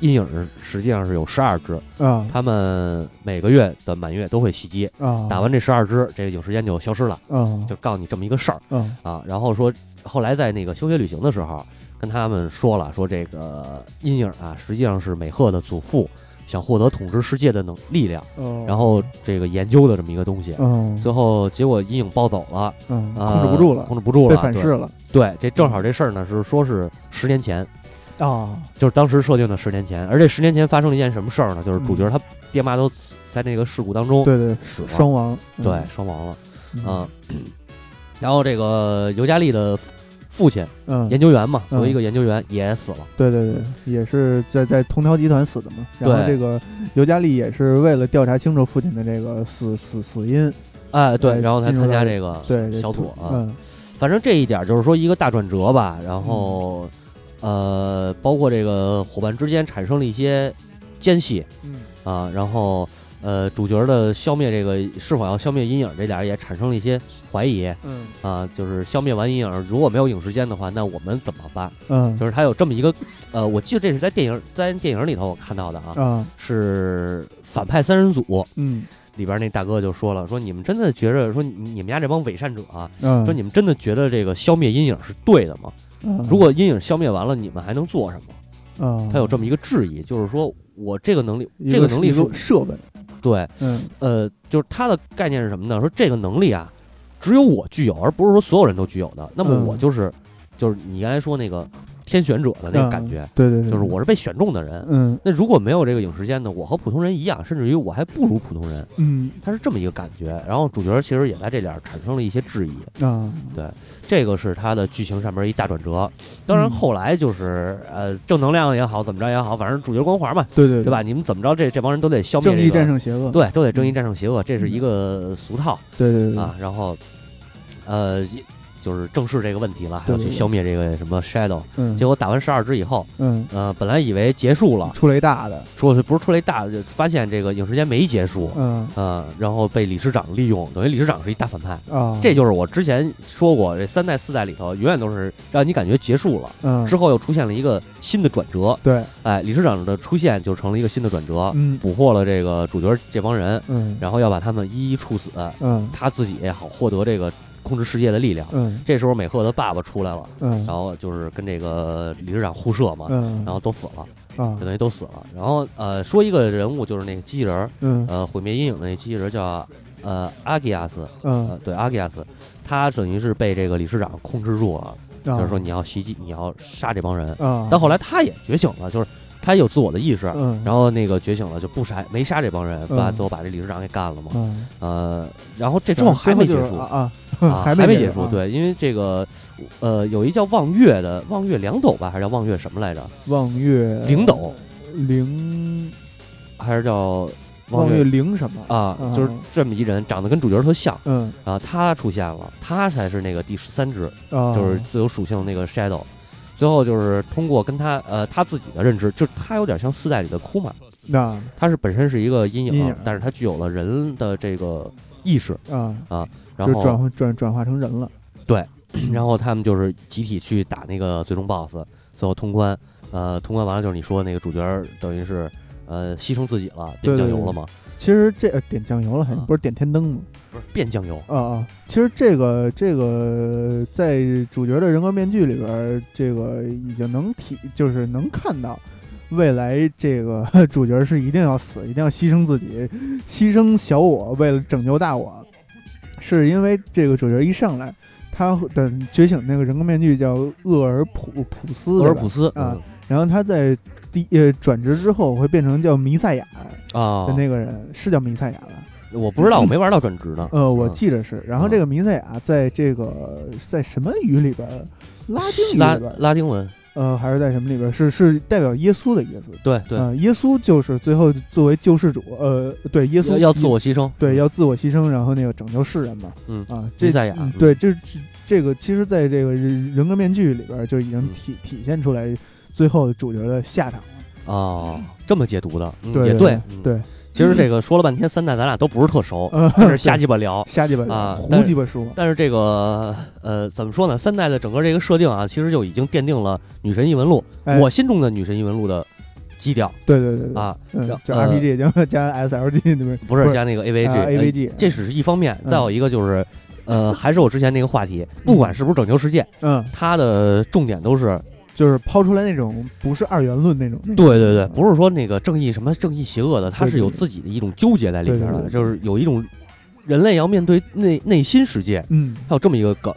阴影实际上是有十二只，啊。他们每个月的满月都会袭击，啊，打完这十二只，这个影时间就消失了，啊。就告诉你这么一个事儿啊。啊。然后说后来在那个休学旅行的时候，跟他们说了，说这个阴影啊，实际上是美鹤的祖父想获得统治世界的能力量，哦，然后这个研究的这么一个东西。嗯最后结果阴影暴走了，嗯啊控制不住了，控制不住了，对反噬了。对，这正好这事儿呢是说是十年前，啊就是当时设定的十年前，而这十年前发生了一件什么事儿呢？就是主角嗯他爹妈都在那个事故当中对对死了，双亡。对，双亡了。嗯。啊。然后这个尤加利的父亲嗯。研究员嘛，嗯。作为一个研究员也死了，对对对，也是在在同条集团死的嘛。然后对这个尤加利也是为了调查清楚父亲的这个死死死因，哎，对，然后才参加这个对小组啊。嗯。反正这一点就是说一个大转折吧，然后呃，包括这个伙伴之间产生了一些间隙嗯。啊，然后呃，主角的消灭这个是否要消灭阴影，这俩人也产生了一些怀疑嗯啊，就是消灭完阴影，如果没有影时间的话，那我们怎么办？嗯就是他有这么一个呃，我记得这是在电影在电影里头我看到的啊，嗯是反派三人组嗯里边那大哥就说了，说你们真的觉着说你你们家这帮伪善者啊，嗯，说你们真的觉得这个消灭阴影是对的吗？嗯如果阴影消灭完了，你们还能做什么？啊，他有这么一个质疑，就是说我这个能力，一这个能力一是设备，对，嗯呃，就是他的概念是什么呢？说这个能力啊，只有我具有，而不是说所有人都具有的。那么嗯我就是，就是你刚才说那个天选者的那个嗯感觉，对对对，就是我是被选中的人。嗯那如果没有这个影时间呢，我和普通人一样，甚至于我还不如普通人，嗯他是这么一个感觉。然后主角其实也在这点儿产生了一些质疑。啊这个是他的剧情上面一大转折。当然嗯后来就是呃正能量也好，怎么着也好，反正主角光环嘛，对对对吧？？你们怎么着这这帮人都得消灭正义战胜邪恶，对，都得正义战胜邪恶，这是一个俗套对对对啊。然后呃也就是正视这个问题了，还要去消灭这个什么 Shadow。嗯，结果打完十二只以后，嗯。呃，本来以为结束了，出了一大的，说是不是出来大，就发现这个影视间没结束。嗯。呃，然后被理事长利用，等于理事长是一大反派。啊，这就是我之前说过，这三代四代里头永远都是让你感觉结束了，嗯。之后又出现了一个新的转折。对，哎，理事长的出现就成了一个新的转折，嗯。捕获了这个主角这帮人，嗯。然后要把他们一一处死，嗯。他自己也好获得这个控制世界的力量。嗯。这时候美赫的爸爸出来了，嗯。然后就是跟这个理事长互射嘛，嗯，然后都死了，啊。就等于都死了。然后呃，说一个人物就是那个机器人呃，毁灭阴影的那机器人叫呃阿基亚斯，嗯。呃，对阿基亚斯，他等于是被这个理事长控制住了，就是说你要袭击，你要杀这帮人。啊，但后来他也觉醒了，就是他有自我的意识，嗯，然后那个觉醒了就不杀，没杀这帮人，把嗯最后把这理事长给干了嘛。嗯，呃，然后这之后还没结束啊 还没结没束。，对，因为这个呃有一叫望月的望月两斗吧，还是叫望月什么来着？望月灵斗灵还是叫望月月灵什么？啊？嗯就是这么一人，长得跟主角特像嗯啊。他出现了，他才是那个第十三只，啊，就是最有属性的那个 Shadow。最后就是通过跟他呃他自己的认知，就是他有点像四代里的库玛，那他是本身是一个阴影，阴影但是他具有了人的这个意识，啊啊，然后转换转转化成人了。对 然后他们就是集体去打那个最终 BOSS，最后通关，呃，通关完了就是你说那个主角等于是呃牺牲自己了，点酱油了嘛？其实这呃点酱油了，不是点天灯吗？不是变酱油，啊啊！其实这个这个在主角的人格面具里边，这个已经能体，就是能看到未来这个 主角是一定要死，一定要牺牲自己，牺牲小我，为了拯救大我。是因为这个主角一上来，他的觉醒那个人格面具叫厄尔普普斯，厄尔普斯啊然后他在第呃转职之后会变成叫弥赛亚的，那个人，是叫弥赛亚吧？我不知道，我没玩到转职呢。呃，我嗯记得是。然后这个弥赛亚在这个在什么语里边？拉丁语拉里边，拉丁文，呃，还是在什么里边？是是代表耶稣的意思。对对，嗯，耶稣就是最后作为救世主，呃，对，耶稣要要自我牺牲，对要自我牺牲，然后那个拯救世人嘛。嗯啊，这弥赛亚对，这这这个其实在这个人人格面具里边就已经嗯体体现出来最后主角的下场了。哦，这么解读的，嗯、对也对嗯对，其实这个说了半天三代，咱俩都不是特熟，但是瞎鸡巴聊。瞎鸡巴啊胡鸡巴说，但是这个呃，怎么说呢？三代的整个这个设定啊，其实就已经奠定了女神异闻录、哎我心中的女神异闻录的基调对对对对，啊，嗯，就呃 RPG 加加 SLG 那边？不是加那个 AVG，、啊呃 AVG 这只是一方面，嗯再有一个就是。呃，还是我之前那个话题，不管是不是拯救世界，嗯，它的重点都是，就是抛出来那种不是二元论那种，对对对，不是说那个正义什么正义邪恶的，它对对对是有自己的一种纠结在里边的，就是有一种人类要面对内内心世界，嗯还有这么一个梗，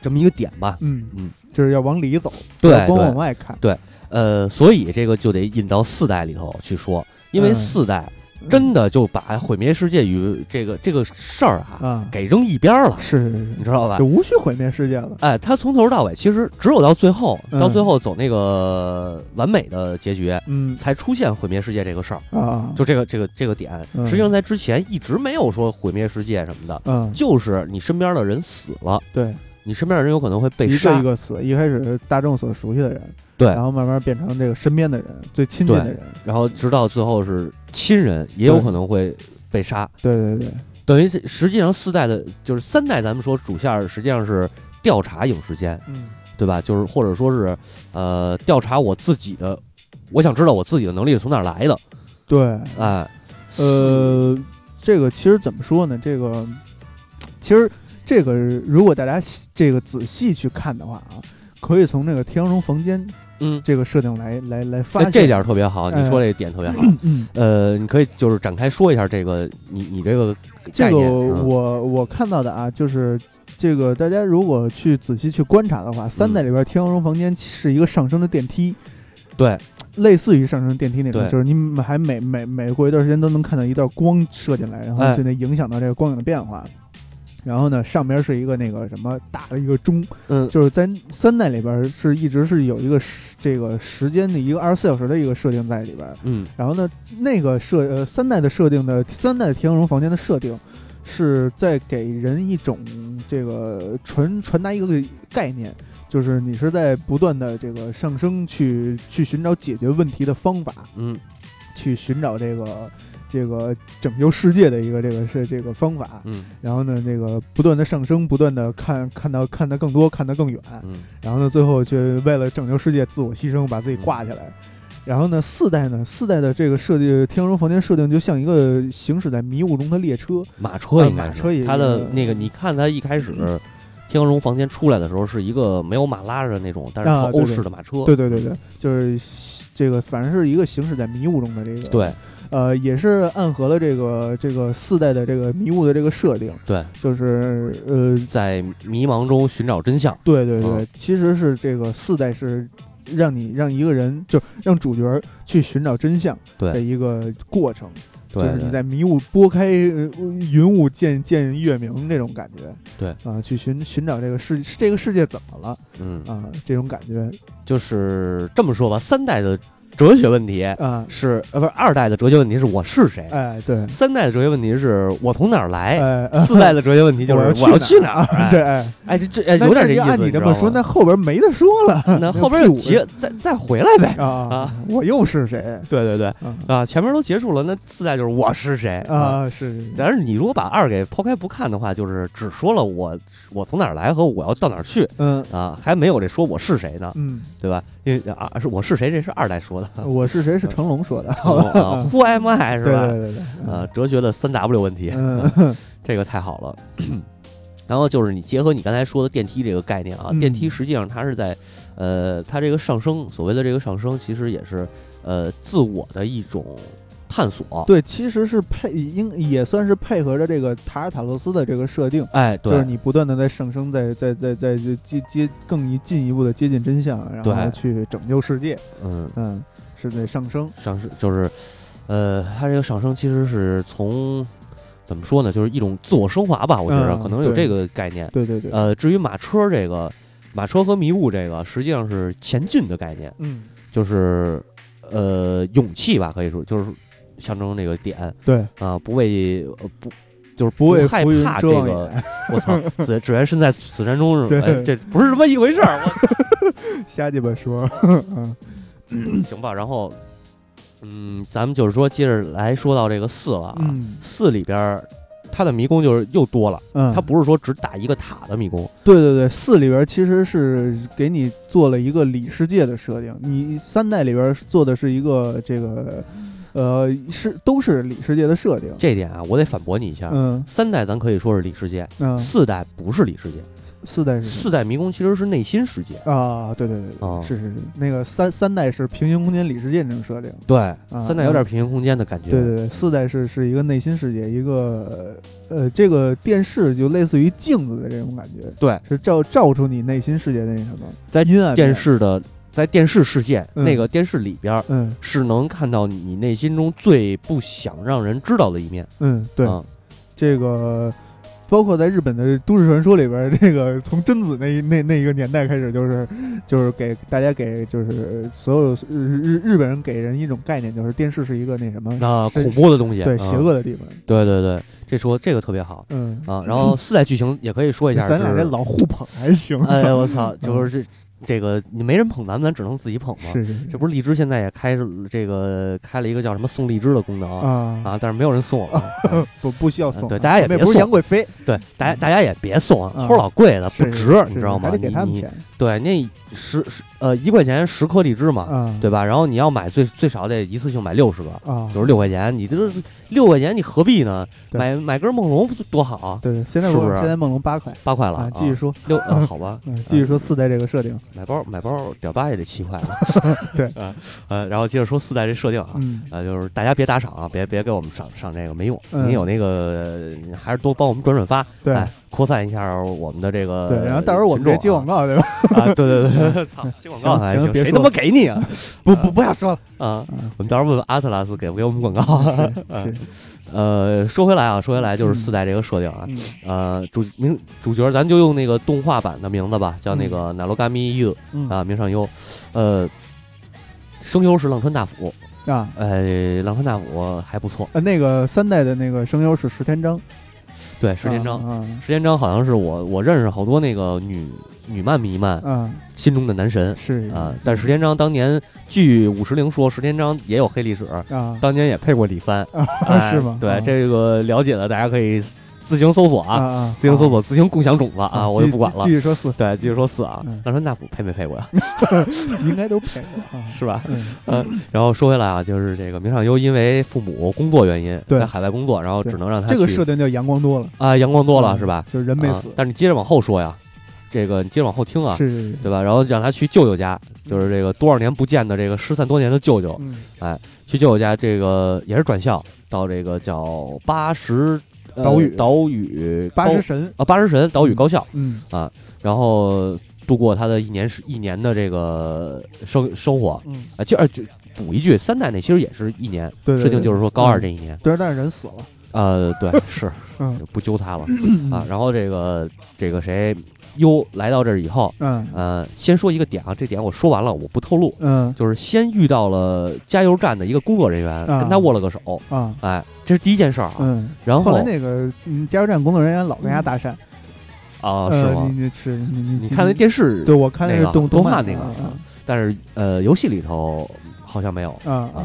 这么一个点吧。嗯嗯，就是要往里走，对要光对往外看，对呃，所以这个就得引到四代里头去说，因为嗯四代真的就把毁灭世界与这个这个事儿啊啊，给扔一边儿了，是是是。你知道吧？就？无需毁灭世界了，哎，他从头到尾其实只有到最后，嗯。到最后走那个完美的结局，嗯。才出现毁灭世界这个事儿。啊，就这个这个这个点，嗯。实际上在之前一直没有说毁灭世界什么的，嗯，就是你身边的人死了，对，你身边的人有可能会被一个杀一。个死，一开始大众所熟悉的人，对。然后慢慢变成这个身边的人，最亲近的人，然后直到最后是亲人，也有可能会被杀。对对对，等于实际上四代的，就是三代，咱们说主线儿实际上是调查影时间，嗯对吧？就是或者说是呃调查我自己的，我想知道我自己的能力是从哪儿来的。对，哎，呃，这个其实怎么说呢？这个其实这个如果大家细这个仔细去看的话啊，可以从这个天鹅绒房间嗯，这个设定来来来发现。这点儿特别好，哎。你说这点特别好。嗯。呃，你可以就是展开说一下这个你你这个这个我我看到的啊，就是这个大家如果去仔细去观察的话，三代里边天鹅绒房间是一个上升的电梯，对，类似于上升电梯那种，就是你每还每每每过一段时间都能看到一道光射进来，然后哎。就能影响到这个光影的变化。然后呢，上边是一个那个什么大的一个钟，嗯，就是在三代里边是一直是有一个时这个时间的一个二十四小时的一个设定在里边。嗯。然后呢，那个设呃三代的设定的三代的天鹅绒房间的设定，是在给人一种这个传传达一个概念，就是你是在不断的这个上升去去寻找解决问题的方法，嗯。去寻找这个这个拯救世界的一个这个是这个方法。嗯然后呢，那个不断的上升，不断的看看到看得更多，看得更远。嗯然后呢，最后却为了拯救世界自我牺牲，把自己挂起来。然后呢，四代呢，四代的这个设计，天鹅绒房间设定就像一个行驶在迷雾中的列车。马车应该是它的那个，你看它一开始天鹅绒房间出来的时候是一个没有马拉着的那种，但是特欧式的马车。对对对对，就是这个，反正是一个行驶在迷雾中的这个。对，呃，也是暗合了这个这个四代的这个迷雾的这个设定。对，就是呃，在迷茫中寻找真相。对对对，嗯其实是这个四代是让你让一个人就让主角去寻找真相对的一个过程。对就是你在迷雾拨开呃云雾见见月明那种感觉，对啊，去寻寻找这个世这个世界怎么了嗯，啊，这种感觉就是这么说吧，三代的哲学问题啊，是呃不是二代的哲学问题是我是谁，哎，对，三代的哲学问题是我从哪儿来，哎，四代的哲学问题就是我要去哪儿。哪哎对，哎，哎，这这哎有点这意思。按你这么说，那后边没得说了，那后边就结再再回来呗。啊啊，我又是谁对对对啊啊，前面都结束了，那四代就是我是谁。啊？是但是你如果把二给抛开不看的话，就是只说了我我从哪儿来和我要到哪儿去嗯啊，还没有这说我是谁呢，嗯，对吧？因为啊是我是谁，这是二代说的，我是谁是成龙说的，成龙啊，Who am I 是吧？对对对对，啊，哲学的三 W 问题，嗯这个太好了。然后就是你结合你刚才说的电梯这个概念啊，嗯电梯实际上它是在，呃，它这个上升，所谓的这个上升，其实也是呃自我的一种探索。对，其实是配应也算是配合着这个塔尔塔洛斯的这个设定。哎，对就是你不断的在上升，在在在在在接接更一进一步的接近真相，然后对去拯救世界。嗯，嗯，是在上升。上升就是，呃，它这个上升其实是从怎么说呢，就是一种自我升华吧，我觉得嗯可能有对这个概念。对对对，呃，至于马车这个，马车和迷雾这个，实际上是前进的概念，嗯，就是呃勇气吧，可以说就是象征这个点对，啊，不畏呃不。就是不畏害怕这个，我操！只 只缘身在此山中，对哎，这不是这么一回事儿。我 瞎鸡巴说。嗯行吧，然后嗯，咱们就是说，接着来说到这个四了啊，嗯四里边儿它的迷宫就是又多了，嗯，它不是说只打一个塔的迷宫，对对对，四里边其实是给你做了一个里世界的设定，你三代里边做的是一个这个，呃，是都是里世界的设定。这点啊，我得反驳你一下。嗯三代咱可以说是里世界，嗯，四代不是里世界，四代是四代迷宫其实是内心世界。啊，对对对，是是是，那个三三代是平行空间里世界那种设定。对，三代有点平行空间的感觉。对对对，四代是是一个内心世界，一个呃，这个电视就类似于镜子的这种感觉，对，是照照出你内心世界的那什么，在阴暗电，视的在电视世界、嗯那个电视里边嗯是能看到你内心中最不想让人知道的一面。嗯，对，啊这个包括在日本的都市传说里边，这个从贞子那一那那一个年代开始，就是就是给大家给就是所有日日日本人给人一种概念，就是电视是一个那什么是那恐怖的东西，对啊邪恶的地方，对对对，这说这个特别好嗯啊。然后四代剧情也可以说一下，咱俩这老互捧还行，哎我操，就是这这个你没人捧咱们，咱只能自己捧嘛。是是这不是荔枝现在也开这个开了一个叫什么送荔枝的功能啊？啊，但是没有人送我们。啊。不不需要送啊，对大家也别送不是杨贵妃，对，大家大家也别送齁老贵的不是值，是你知道吗？还得给你你他们钱对，那十十呃一块钱十颗荔枝嘛，啊，对吧？然后你要买最最少得一次性买六十个，啊，就是六块钱，你这是六块钱，你何必呢？对买买根梦龙多好啊？对对，现在是不是现在梦龙八块八块了啊，继续说，六呃好吧，嗯，继续说四代这个设定，买包买包点八也得七块了。对呃呃，然后接着说四代这设定啊，嗯呃，就是大家别打赏啊，别别给我们上上这个没用，嗯你有那个呃还是多帮我们转转发，对哎，扩散一下我们的这个对，然后到时候我们别接广告对吧？啊，对对对，操，接广告行还行，行别谁他妈给你啊？不不不要说了，啊，嗯。我们到时候问问阿特拉斯给不给我们广告。是 是，呃，说回来啊，说回来就是四代这个设定啊，嗯。呃，主名主角咱就用那个动画版的名字吧，叫那个奈罗嘎咪优嗯。啊，名上优，呃，声优是浪川大辅，啊。呃，浪川大辅还不错，呃，那个三代的那个声优是石田章，对，石田章，啊。石田章好像是我我认识好多那个女女漫迷漫心中的男神是。啊，但石田章当年据五十铃说，石田章也有黑历史，啊。当年也配过李帆，啊哎是吗？对啊。这个了解的大家可以自行搜索啊自行搜索，自行共享种子啊，我就不管了继。续说四，对，继续说四啊嗯，浪川大辅配没配过呀？应该都配过啊。是吧？嗯然后说回来啊，就是这个明尚优因为父母工作原因在海外工作，然后只能让他这个设定叫阳光多了，啊阳光多了嗯是吧？就是人没死啊，但是你接着往后说呀，这个你接着往后听啊，是是是，对吧？然后让他去舅舅家，就是这个多少年不见的这个失散多年的舅舅，嗯去舅舅家，这个也是转校到这个叫八十呃岛屿。岛屿八十神，啊八十神岛屿高校，嗯。然后度过他的一年是一年的这个生生活。嗯，啊，就啊就补一句，三代那其实也是一年，对，对设定就是说高二这嗯一年，对，但是人死了，呃，对，是嗯。不揪他了 啊。然后这个这个谁优来到这儿以后，嗯呃，先说一个点啊，这点我说完了，我不透露，嗯就是先遇到了加油站的一个工作人员，跟他握了个手，啊哎，这是第一件事儿啊。嗯，然后后来那个嗯加油站工作人员老跟人家搭讪，啊，是，吗？你是你你看那电视，对我看那个是动动画那个但是呃，游戏里头好像没有。啊啊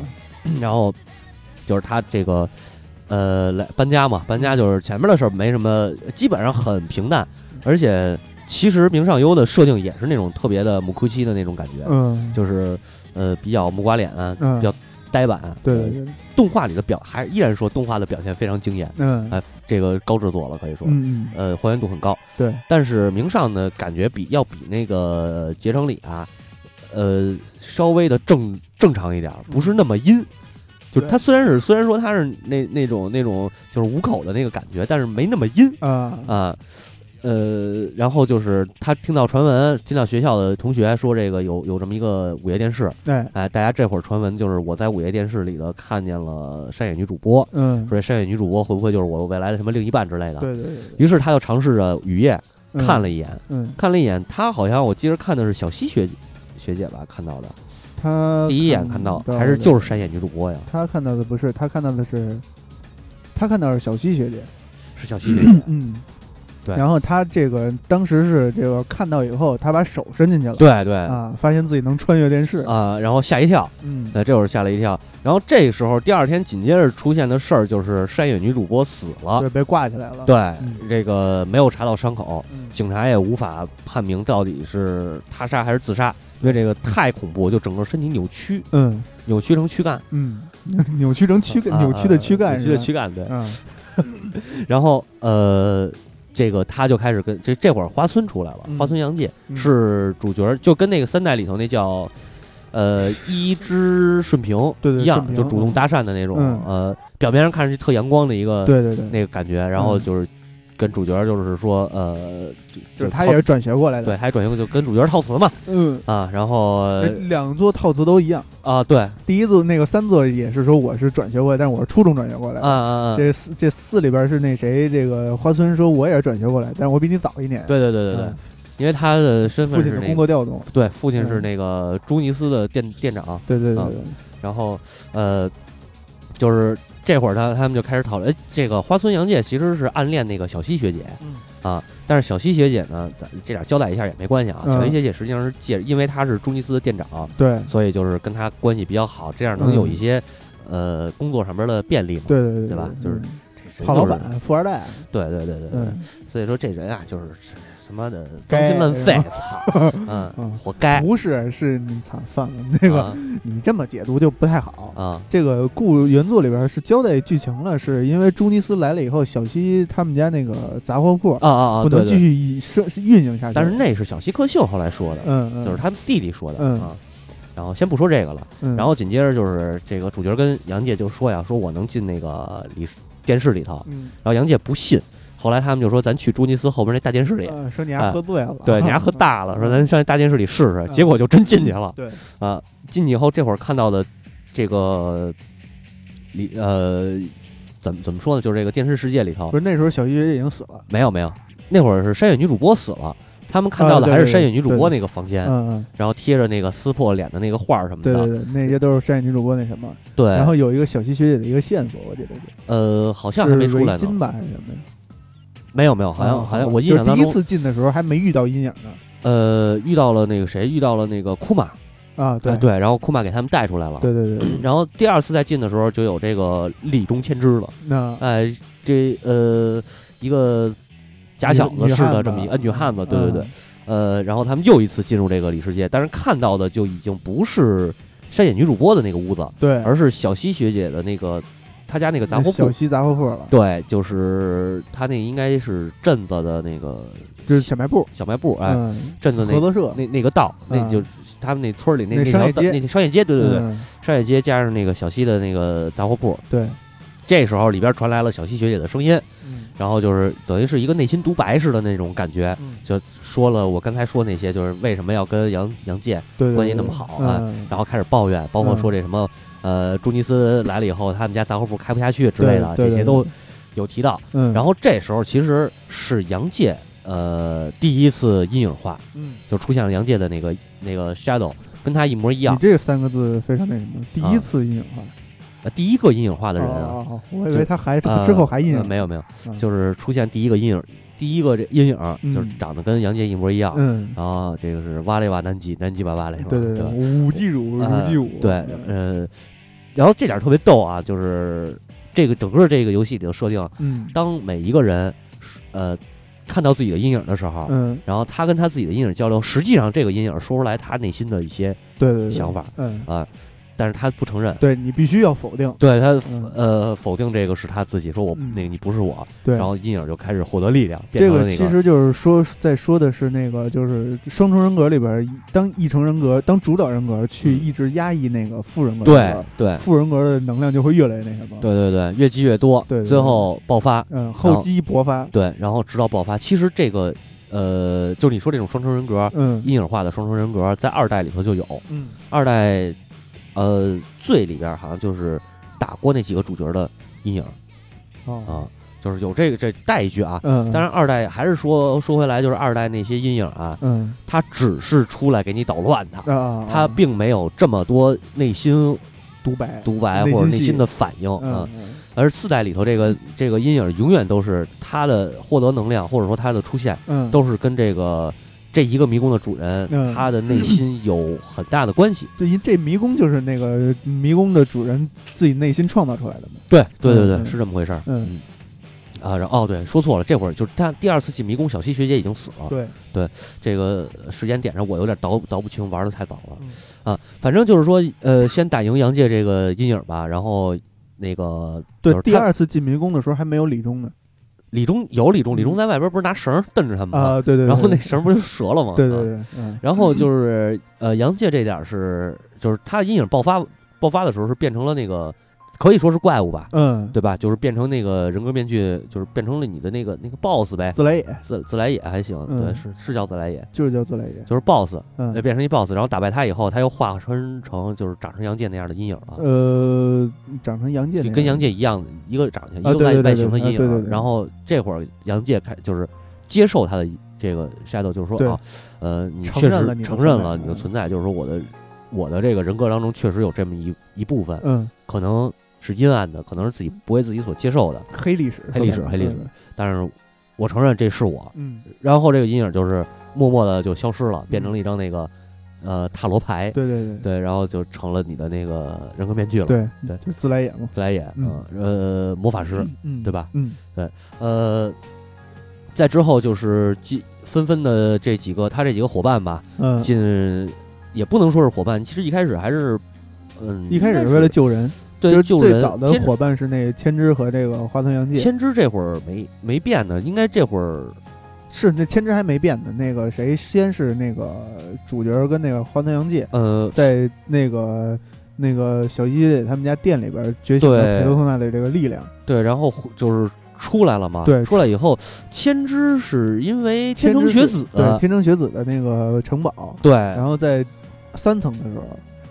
然后就是他这个呃来搬家嘛，搬家就是前面的事儿没什么，基本上很平淡，而且其实明上优的设定也是那种特别的木哭期的那种感觉，嗯，就是呃比较木瓜脸，嗯。比较呆板。对动画里的表还依然说动画的表现非常惊艳，嗯。哎，这个高制作了可以说。嗯嗯。呃，还原度很高，对，但是明上呢，感觉比要比那个结城里啊，呃，稍微的正正常一点儿，不是那么阴。就是对。他虽然是虽然说他是那那种那种就是五口的那个感觉，但是没那么阴。啊。啊。呃，然后就是他听到传闻，听到学校的同学说这个有有这么一个午夜电视，哎哎，大家这会儿传闻就是我在午夜电视里头看见了山野女主播，嗯，说这山野女主播会不会就是我未来的什么另一半之类的？对对对，于是他就尝试着雨夜嗯看了一眼，嗯，看了一眼，他好像我记得看的是小西学学姐吧，看到的，他第一眼看到还是就是山野女主播呀，他看到的不是，他看到的是，他看到的是小西学姐，是小西学姐。嗯对。然后他这个当时是这个看到以后，他把手伸进去了，对对。啊，发现自己能穿越电视，啊，然后吓一跳，嗯，那这会儿吓了一跳。然后这时候第二天紧接着出现的事儿就是山野女主播死了，对，被挂起来了，对，嗯。这个没有查到伤口，嗯，警察也无法判明到底是他杀还是自杀，因为这个太恐怖，就整个身体扭曲，嗯。扭曲成躯干，嗯，扭曲成躯干，啊扭曲的躯干，扭曲的躯干，对。嗯。然后呃，这个他就开始跟这这会儿花村出来了，嗯。花村洋介嗯。是主角，就跟那个三代里头那叫。呃，一之顺平对对一样就主动搭讪的那种，嗯。呃，表面上看上去特阳光的一个对对对，那个感觉，然后嗯。就是跟主角就是说，呃，就就是他也是转学过来的，对，还转学过就跟主角套词嘛，嗯，啊，然后两座套词都一样。啊，对，第一座那个三座也是说我是转学过来，但是我是初中转学过来的。啊啊啊，这四这四里边是那谁，这个花村说我也是转学过来，但是我比你早一年。对对对对对嗯，因为他的身份是那个，工作调动。对，父亲是嗯。那个朱尼斯的店店长，啊对对对对，然后呃，就是这会儿他他们就开始讨论，哎，这个花村洋介其实是暗恋那个小西学姐，嗯。啊，但是小西学姐呢，咱这点交代一下也没关系啊，嗯。小西学姐实际上是借，因为她是朱尼斯的店长，对。所以就是跟她关系比较好，这样能有嗯一些、呃工作上边的便利嘛。对对对对吧？就是嗯。这就是好老板、富二代，对对对对对，嗯，所以说这人啊，就是什么的该脏心烂肺，操，嗯嗯，活该。不是是你操算了，那个啊你这么解读就不太好。啊这个故原作里边是交代剧情了，是因为朱尼斯来了以后，小西他们家那个杂货铺啊啊啊！不能继续以生运营下去。但是那是小西克秀后来说的，嗯嗯，就是他弟弟说的嗯啊。然后先不说这个了，嗯，然后紧接着就是这个主角跟杨介就说呀，说我能进那个里电视里头，嗯，然后杨介不信，后来他们就说咱去朱尼斯后边那大电视里，呃说你哎还喝醉了，对，你还喝 大了，说咱上那大电视里试试，嗯。结果就真进去了。对，啊！进去以后，这会儿看到的这个里呃，怎么怎么说呢？就是这个电视世界里头。不是那时候小西学姐已经死了，没有没有，那会儿是山野女主播死了，他们看到的还是山野女主播那个房间，然后贴着那个撕破脸的那个画什么的，对对对，那些都是山野女主播那什么，对。然后有一个小西学姐的一个线索，我记得是，呃，好像还没出来呢，金吧还是什么呀？没有没有，好像啊好像我印就是第一中，次进的时候还没遇到阴影呢，呃，遇到了那个谁，遇到了那个库玛，啊，对。哎对，然后库玛给他们带出来了，对对对，然后第二次再进的时候，就有这个李中千枝了。那。哎，这呃一个假小子似的这么一个呃女汉子，对对对，呃，然后他们又一次进入这个里世界，但是看到的就已经不是山野女主播的那个屋子，对，而是小西学姐的那个她家那个杂货铺。小西杂货铺了，对，就是他那应该是镇子的那个就是小卖部，小卖部，哎，嗯，镇子那合作社，那那个道，那嗯就他们那村里那那那商业街。条那商业街，对对对，嗯。商业街加上那个小西的那个杂货铺，对，这时候里边传来了小西学姐的声音，嗯。然后就是等于是一个内心独白似的那种感觉，嗯。就说了我刚才说那些，就是为什么要跟杨杨介，对对关系那么好啊嗯。然后开始抱怨，包括说这什么呃朱尼斯来了以后，他们家杂货铺开不下去之类的，对对对这些都有提到。嗯，然后这时候其实是杨介呃第一次阴影化，嗯，就出现了杨介的那个那个 shadow，跟他一模一样你。这三个字非常那什么，第一啊次阴影化呃第一个阴影化的人啊，哦哦哦我以为他还呃之后还阴影，呃没有没有，嗯就是出现第一个阴影，第一个这阴影就是嗯长得跟杨介一模一样。嗯，然后这个是哇嘞哇南极南极哇哇嘞？对对对，吧？五 G 乳呃如 G 五，对，呃，然后这点特别逗啊，就是这个整个这个游戏里的设定，嗯。当每一个人呃看到自己的阴影的时候，嗯，然后他跟他自己的阴影交流，实际上这个阴影说出来他内心的一些对对对，想法嗯，啊，但是他不承认。对你必须要否定，对他嗯，呃，否定这个是他自己，说我嗯那个你不是我，对，然后阴影就开始获得力量，变这个其实就是说，在说的是那个，就是双重人格里边，当异重人格、当主导人格去嗯一直压抑那个副人格对候，对副人格的能量就会越来越那什么。，对对对，越积越多，最后爆发，嗯，厚积薄发。对，然后直到爆发。其实这个呃，就是你说这种双重人格、嗯阴影化的双重人格，在二代里头就有。嗯二代呃最里边好像就是打过那几个主角的阴影哦啊，就是有这个这带一句啊。嗯，当然，二代还是说说回来，就是二代那些阴影啊，嗯它只是出来给你捣乱的，啊，它并没有这么多内心独白独白或者内心的反应嗯啊。嗯而四代里头这个这个阴影永远都是他的获得能量，或者说他的出现，嗯，都是跟这个这一个迷宫的主人、嗯他的内心有很大的关系。这一这迷宫就是那个迷宫的主人自己内心创造出来的嘛。对对对对，嗯是这么回事儿。嗯啊，然后哦对，说错了，这会儿就是他第二次进迷宫，小西学姐已经死了。对，这个时间点上我有点倒倒不清，玩的太早了、嗯啊。反正就是说，呃，先打赢杨介这个阴影吧，然后那个就是，对第他二次进迷宫的时候还没有李忠呢。李忠有李忠，李忠嗯在外边不是拿绳儿蹬着他们吗？啊，对对，对然后那绳不就折了吗？啊对对对，嗯，然后就是呃，杨介这点儿是，就是他的阴影爆发爆发的时候是变成了那个，可以说是怪物吧，嗯，对吧？就是变成那个人格面具，就是变成了你的那个那个 boss 呗，自来也。自自来也还行，嗯。对，是是叫自来也，就是叫自来也。就是 boss，嗯。呃，，变成一 boss，然后打败他以后，他又化身成就是长成杨戬那样的阴影了。呃，长成杨戬那样，就跟杨戬一样的一个长相，一啊个外对对对对外形的阴影。啊。对对对。然后这会儿杨戬开就是接受他的这个 shadow，就是说啊，呃，你承确实认了你的承认存在。嗯了你的存在，就是说我的我的这个人格当中确实有这么一一部分，嗯，可能是阴暗的，可能是自己不为自己所接受的，黑历史，黑历史黑历史，但是我承认这是我。嗯，然后这个阴影就是默默的就消失了，变成了一张那个呃塔罗牌，对对对对，然后就成了你的那个人格面具了，对对就是自来也嘛，自来也，嗯呃，魔法师，嗯，对吧？嗯，呃，再之后就是进纷纷的这几个他这几个伙伴吧，嗯，进也不能说是伙伴，其实一开始还是，嗯，一开始是为了救人，就是对。最早的伙伴是那个千之和这个花村洋介，千之这会儿没没变呢，应该这会儿是那千之还没变呢。那个谁先是那个主角跟那个花村洋介呃在那个那个小鸡姐他们家店里边觉醒了对裴多托纳的这个力量，对，然后就是出来了嘛，对出来以后，千之是因为天成学子，对天成学子的那个城堡，对然后在三层的时候，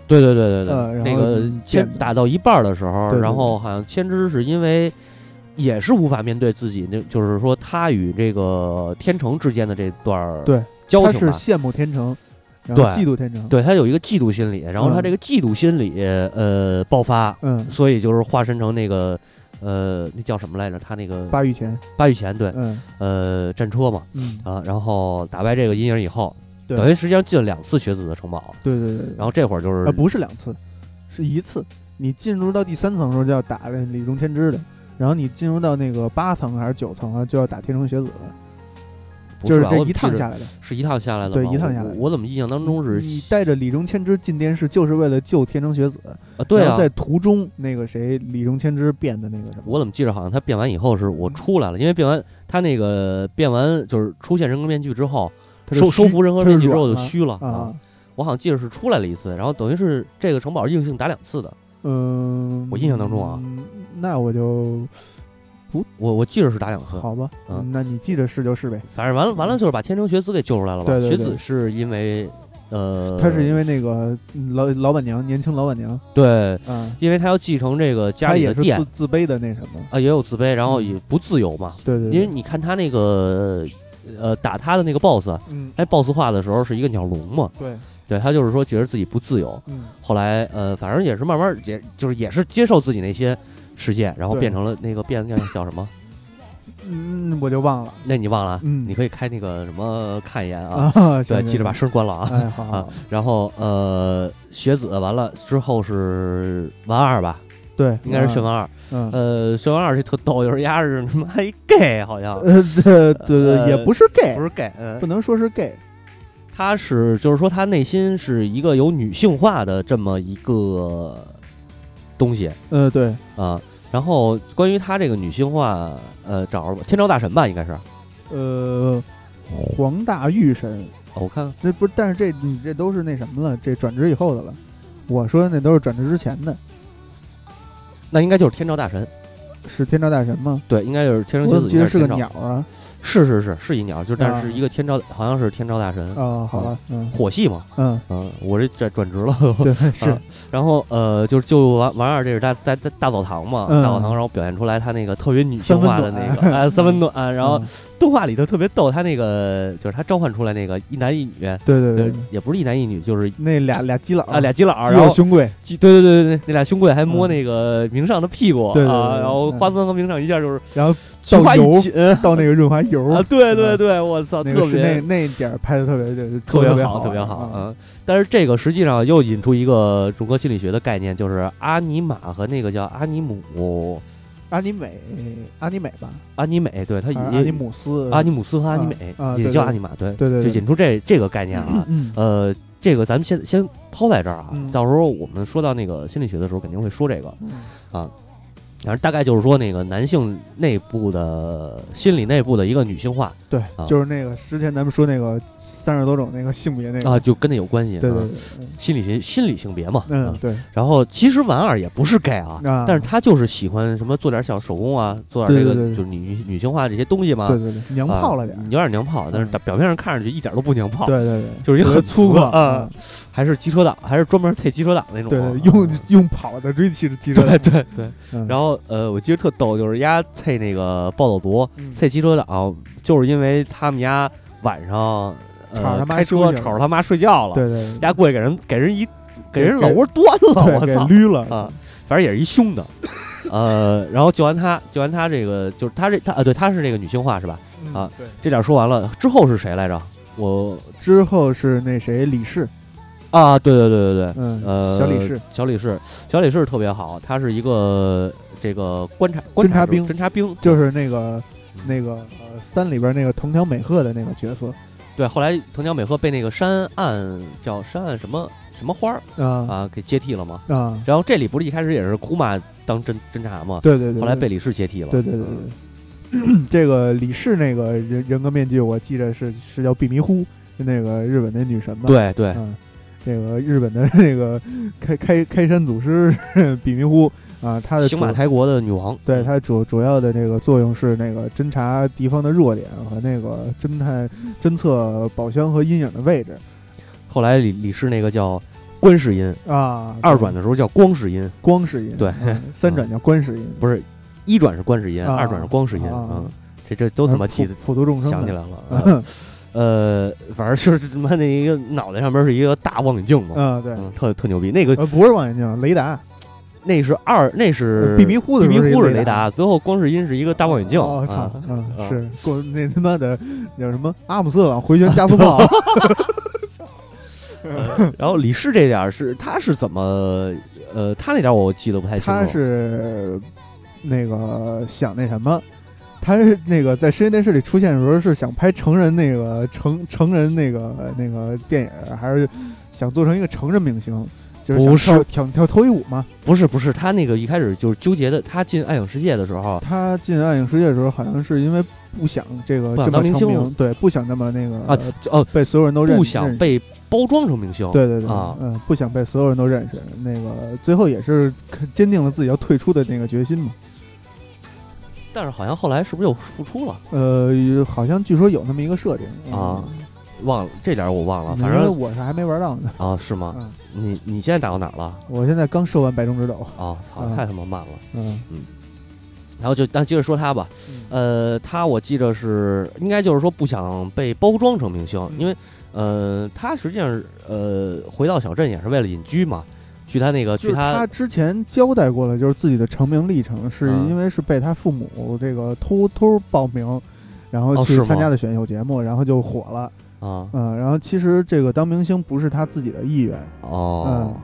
对对对对对，呃那个嗯千打到一半儿的时候，对对然后好像千之是因为也是无法面对自己，那就是说他与这个天成之间的这段儿对交情吧。是羡慕天成，然后对。嫉妒天成，，对他有一个嫉妒心理，然后他嗯这个嫉妒心理呃爆发，嗯，所以就是化身成那个呃那叫什么来着？他那个八玉钱，八玉钱对，嗯。呃战车嘛。嗯，啊，然后打败这个阴影以后，对等于实际上进了两次学子的城堡，对对对，然后这会儿就是啊不是两次，是一次。你进入到第三层的时候就要打那李中天之的，然后你进入到那个八层还是九层啊，就要打天成学子的，就是这一趟下来的。是一趟下来的对吗一趟下来的。我我怎么印象当中是你带着李中千之进电视，就是为了救天成学子。啊？对啊，在途中那个谁李中千之变的那个什么，我怎么记着好像他变完以后是我出来了，因为变完他那个变完就是出现人格面具之后，收收服人格他面具之后就虚了啊。我好像记得是出来了一次，然后等于是这个城堡硬性打两次的，嗯，我印象当中啊嗯，那我就不我我记着是打两次。好吧，嗯那你记着是就是呗。反正完了完了就是把天成学子给救出来了吧？对对对学子是因为呃，他是因为那个老老板娘，年轻老板娘，对，嗯，因为他要继承这个家里的店自自卑的那什么，啊，也有自卑，然后也不自由嘛。对对，因为你看他那个呃打他的那个 boss，嗯，哎，boss 画的时候是一个鸟笼嘛，对，对他就是说觉得自己不自由，嗯，后来呃，反正也是慢慢也就是也是接受自己那些世界，然后变成了那个变叫叫什么？嗯，我就忘了。那你忘了？你可以开那个什么看一眼啊。啊，对，记着把声关了啊。哎，好好。啊，然后呃，学子完了之后是完二吧，对，应该是炫完二。嗯，呃，炫丸二这特逗，就是丫是他妈一 gay 好像，呃，对对对，呃也不是 gay，不是 gay，嗯。不，能说是 gay，他是就是说他内心是一个有女性化的这么一个东西。呃，对，啊。然后关于他这个女性化，呃，找着吧天照大神吧，应该是。呃，黄大御神，哦我看看。那不是，但是这你这都是那什么了，这转职以后的了。我说的那都是转职之前的，那应该就是天照大神，是天照大神吗？对，应该就是天我生学子，怎么记得是个鸟啊？是是是是一鸟，就但啊。是一个天照，好像是天照大神，啊，好吧，嗯。火系嘛，嗯，嗯，我这转转职了，对，是啊，然后呃，就是就王王二，这是在在在大澡堂嘛，嗯大澡堂，然后表现出来他那个特别女性化的那 个，啊，三分暖，然后嗯。动画里头特别逗，他那个就是他召唤出来那个一男一女，呃对对对，也不是一男一女，就是那俩俩基佬啊俩基佬然后佬兄贵，对对对对对，那俩兄贵还摸嗯。那个明上的屁股啊，然后嗯。花泽和明上一下就是然后菊花油 到那个润滑油啊，对对嗯对，我操，特别那那点儿拍的特别就是特别好，特别好啊。嗯，但是这个实际上又引出一个中国心理学的概念，就是阿尼玛和那个叫阿尼姆阿尼美，阿尼美吧，阿尼美，对他阿尼姆斯，阿尼姆斯和阿尼啊美也叫阿尼玛，对对对对就引出这这个概念啊。嗯呃，这个咱们先先抛在这儿啊，嗯到时候我们说到那个心理学的时候，肯定会说这个。嗯反正大概就是说，那个男性内部的心理内部的一个女性化对啊，就是那个之前咱们说那个三十多种那个性别那个啊，，就跟那有关系。啊对对对，心理性心理性别嘛。啊嗯对，然后其实婉儿也不是 gay 啊，啊但是他就是喜欢什么做点小手工啊，做点这个对对对就是女女性化这些东西嘛。对对对，娘啊炮了点儿，有点娘炮，但是嗯表面上看上去一点都不娘炮，对对对，就是一个很粗犷啊，，还是机车党，还是专门配机车党那种对啊。对，用用跑的追骑着骑车对对对，嗯然后呃，我记得特逗，就是丫配那个暴走族，嗯配机车党，就是因为他们家晚上呃开车吵着他妈睡觉了，对对，丫过去给人给人一给人给老窝端了，我操！捋了啊，反正也是一凶的，呃，然后救完他，救完他这个就是他这他啊，对，他是这个女性化是吧？嗯啊，对。这点说完了之后是谁来着？我之后是那谁李氏，啊，对对对对对，嗯，呃，小李氏，小李氏，小李氏特别好，他是一个这个观察观察者侦察兵侦察兵，就是那个那个呃三里边那个藤条美鹤的那个角色。对，后来藤条美鹤被那个山岸叫山岸什么什么花儿啊。啊给接替了嘛。啊，然后这里不是一开始也是库玛当侦侦察嘛，对对对，后来被李氏接替了。对对对对对，这个李氏那个人人格面具，我记着是是叫碧迷糊，是那个日本那女神嘛。，对对。嗯，这个日本的那个 开开开山祖师 比迷糊啊，他的主星马台国的女王。对它主主要的这个作用是那个侦查敌方的弱点和那个侦探侦测宝箱和阴影的位置后来李李氏那个叫观世音，啊。二转的时候叫光世音，光世音，对嗯 三转叫观世音，不是一转是观世音，啊二转是光世音。啊嗯，这这都他妈记得普普度众生，想起来了。嗯呃，反正就是他妈那一个脑袋上面是一个大望远镜嘛，嗯，对，嗯，特特牛逼。那个呃，不是望远镜，雷达，那是二，那是碧迷糊的碧迷糊是雷达，最后光是音是一个大望远镜。哦我操啊，嗯，啊是过那他妈的叫什么阿姆斯特朗回旋加速炮，然后李氏这点儿是他是怎么呃，他那点儿我记得不太清楚。他是那个想那什么。他是那个在深夜电视里出现的时候，是想拍成人那个成成人那个那个电影，还是想做成一个成人明星？就是想不是跳跳跳脱衣舞吗？不是不是，他那个一开始就是纠结的，他进暗影世界的时候，他进暗影世界的时候，好像是因为不想这个这么当明星成名，对，不想这么那个啊哦，被所有人都认不想被包装成明星。对对对，啊嗯，不想被所有人都认识，那个最后也是坚定了自己要退出的那个决心嘛。但是好像后来是不是又复出了？呃，好像据说有那么一个设定啊，忘了这点儿我忘了，反正我是还没玩到呢。啊是吗？嗯，你你现在打到哪儿了？我现在刚射完白中之斗。啊，操，嗯太他妈慢了。嗯嗯然后就但接着说他吧，呃，他我记着是应该就是说不想被包装成明星，嗯因为呃，他实际上呃回到小镇也是为了隐居嘛，去他那个就是去他他之前交代过了，就是自己的成名历程，是嗯因为是被他父母这个偷偷报名，然后去参加的选秀节目，然后就火了。啊嗯，然后其实这个当明星不是他自己的意愿。哦。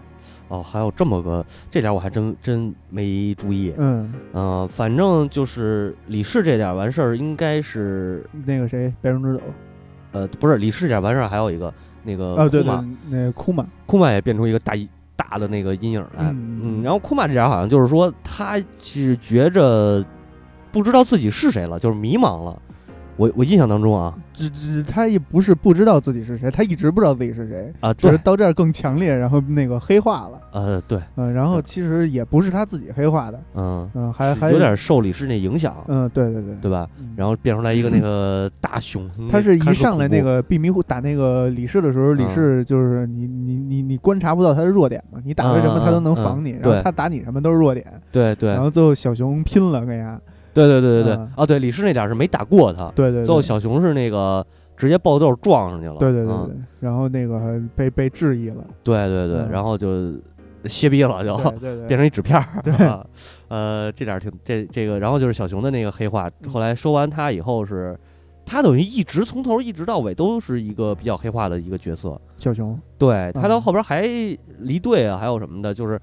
哦，还有这么个，这点我还真真没注意。嗯，嗯、反正就是李氏这点完事儿，应该是那个谁，白龙之斗。呃，不是李氏这点完事儿，还有一个那个啊，对对库玛，，那个库玛。库玛也变出一个大一大的那个阴影来。嗯嗯，然后库玛这点好像就是说，他是觉着不知道自己是谁了，就是迷茫了。我我印象当中啊只只他也不是不知道自己是谁，他一直不知道自己是谁，啊，是到这儿更强烈，然后那个黑化了。呃，对，嗯，然后其实也不是他自己黑化的，嗯，嗯，还还有点受李氏那影响，嗯，对对对，对吧？嗯然后变出来一个那个大熊，他是一上来那个闭迷糊打那个李氏的时候，李嗯氏就是你你你你观察不到他的弱点嘛，你打他什么他都能防你，嗯嗯然后他打你什么都是弱点，对对然后最后小熊拼了跟呀，对对对对对嗯，啊对，李氏那点儿是没打过他，对对，最后小熊是那个直接爆豆撞上去了，对对对然后那个还被被质疑了，对对对，嗯。然后就歇逼了，就对对对，变成一纸片儿对，啊。呃，这点儿挺这这个，然后就是小熊的那个黑化，嗯。后来收完他以后是，他等于一直从头一直到尾都是一个比较黑化的一个角色，小熊，对他到嗯。后边还离队啊，还有什么的，就是。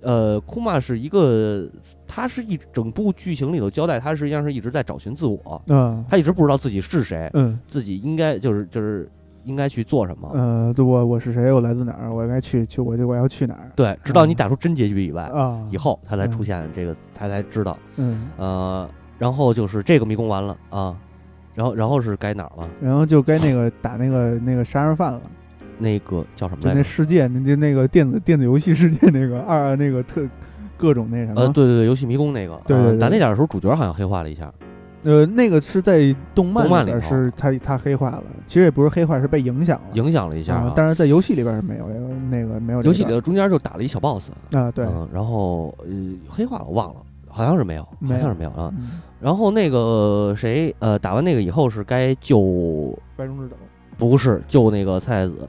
呃，库玛是一个，他是一整部剧情里头交代，他实际上是一直在找寻自我，嗯他一直不知道自己是谁，嗯自己应该就是就是应该去做什么。呃，对我我是谁？我来自哪儿？我该去去，我就我要去哪儿？对，直到你嗯打出真结局以外，啊，以后他才嗯出现这个，他才知道。嗯，呃，然后就是这个迷宫完了啊，然后然后是该哪儿了？然后就该那个打那个那个杀人犯了，那个叫什么就那来着？世界，那那那个电子电子游戏世界那个二那个特各种那什么，呃，对对对，游戏迷宫那个。对对对。呃打那点儿的时候，主角好像黑化了一下。呃，那个是在动漫里是他他黑化了，其实也不是黑化，是被影响了，影响了一下但是在游戏里边是没有这个那个没有游戏里段头中间就打了一小 boss，啊，对，嗯，然后呃黑化了，我忘了，好像是没有，好没有。像是没有啊。嗯。然后那个谁，呃，打完那个以后是该救，白中之斗，不是救那个菜菜子，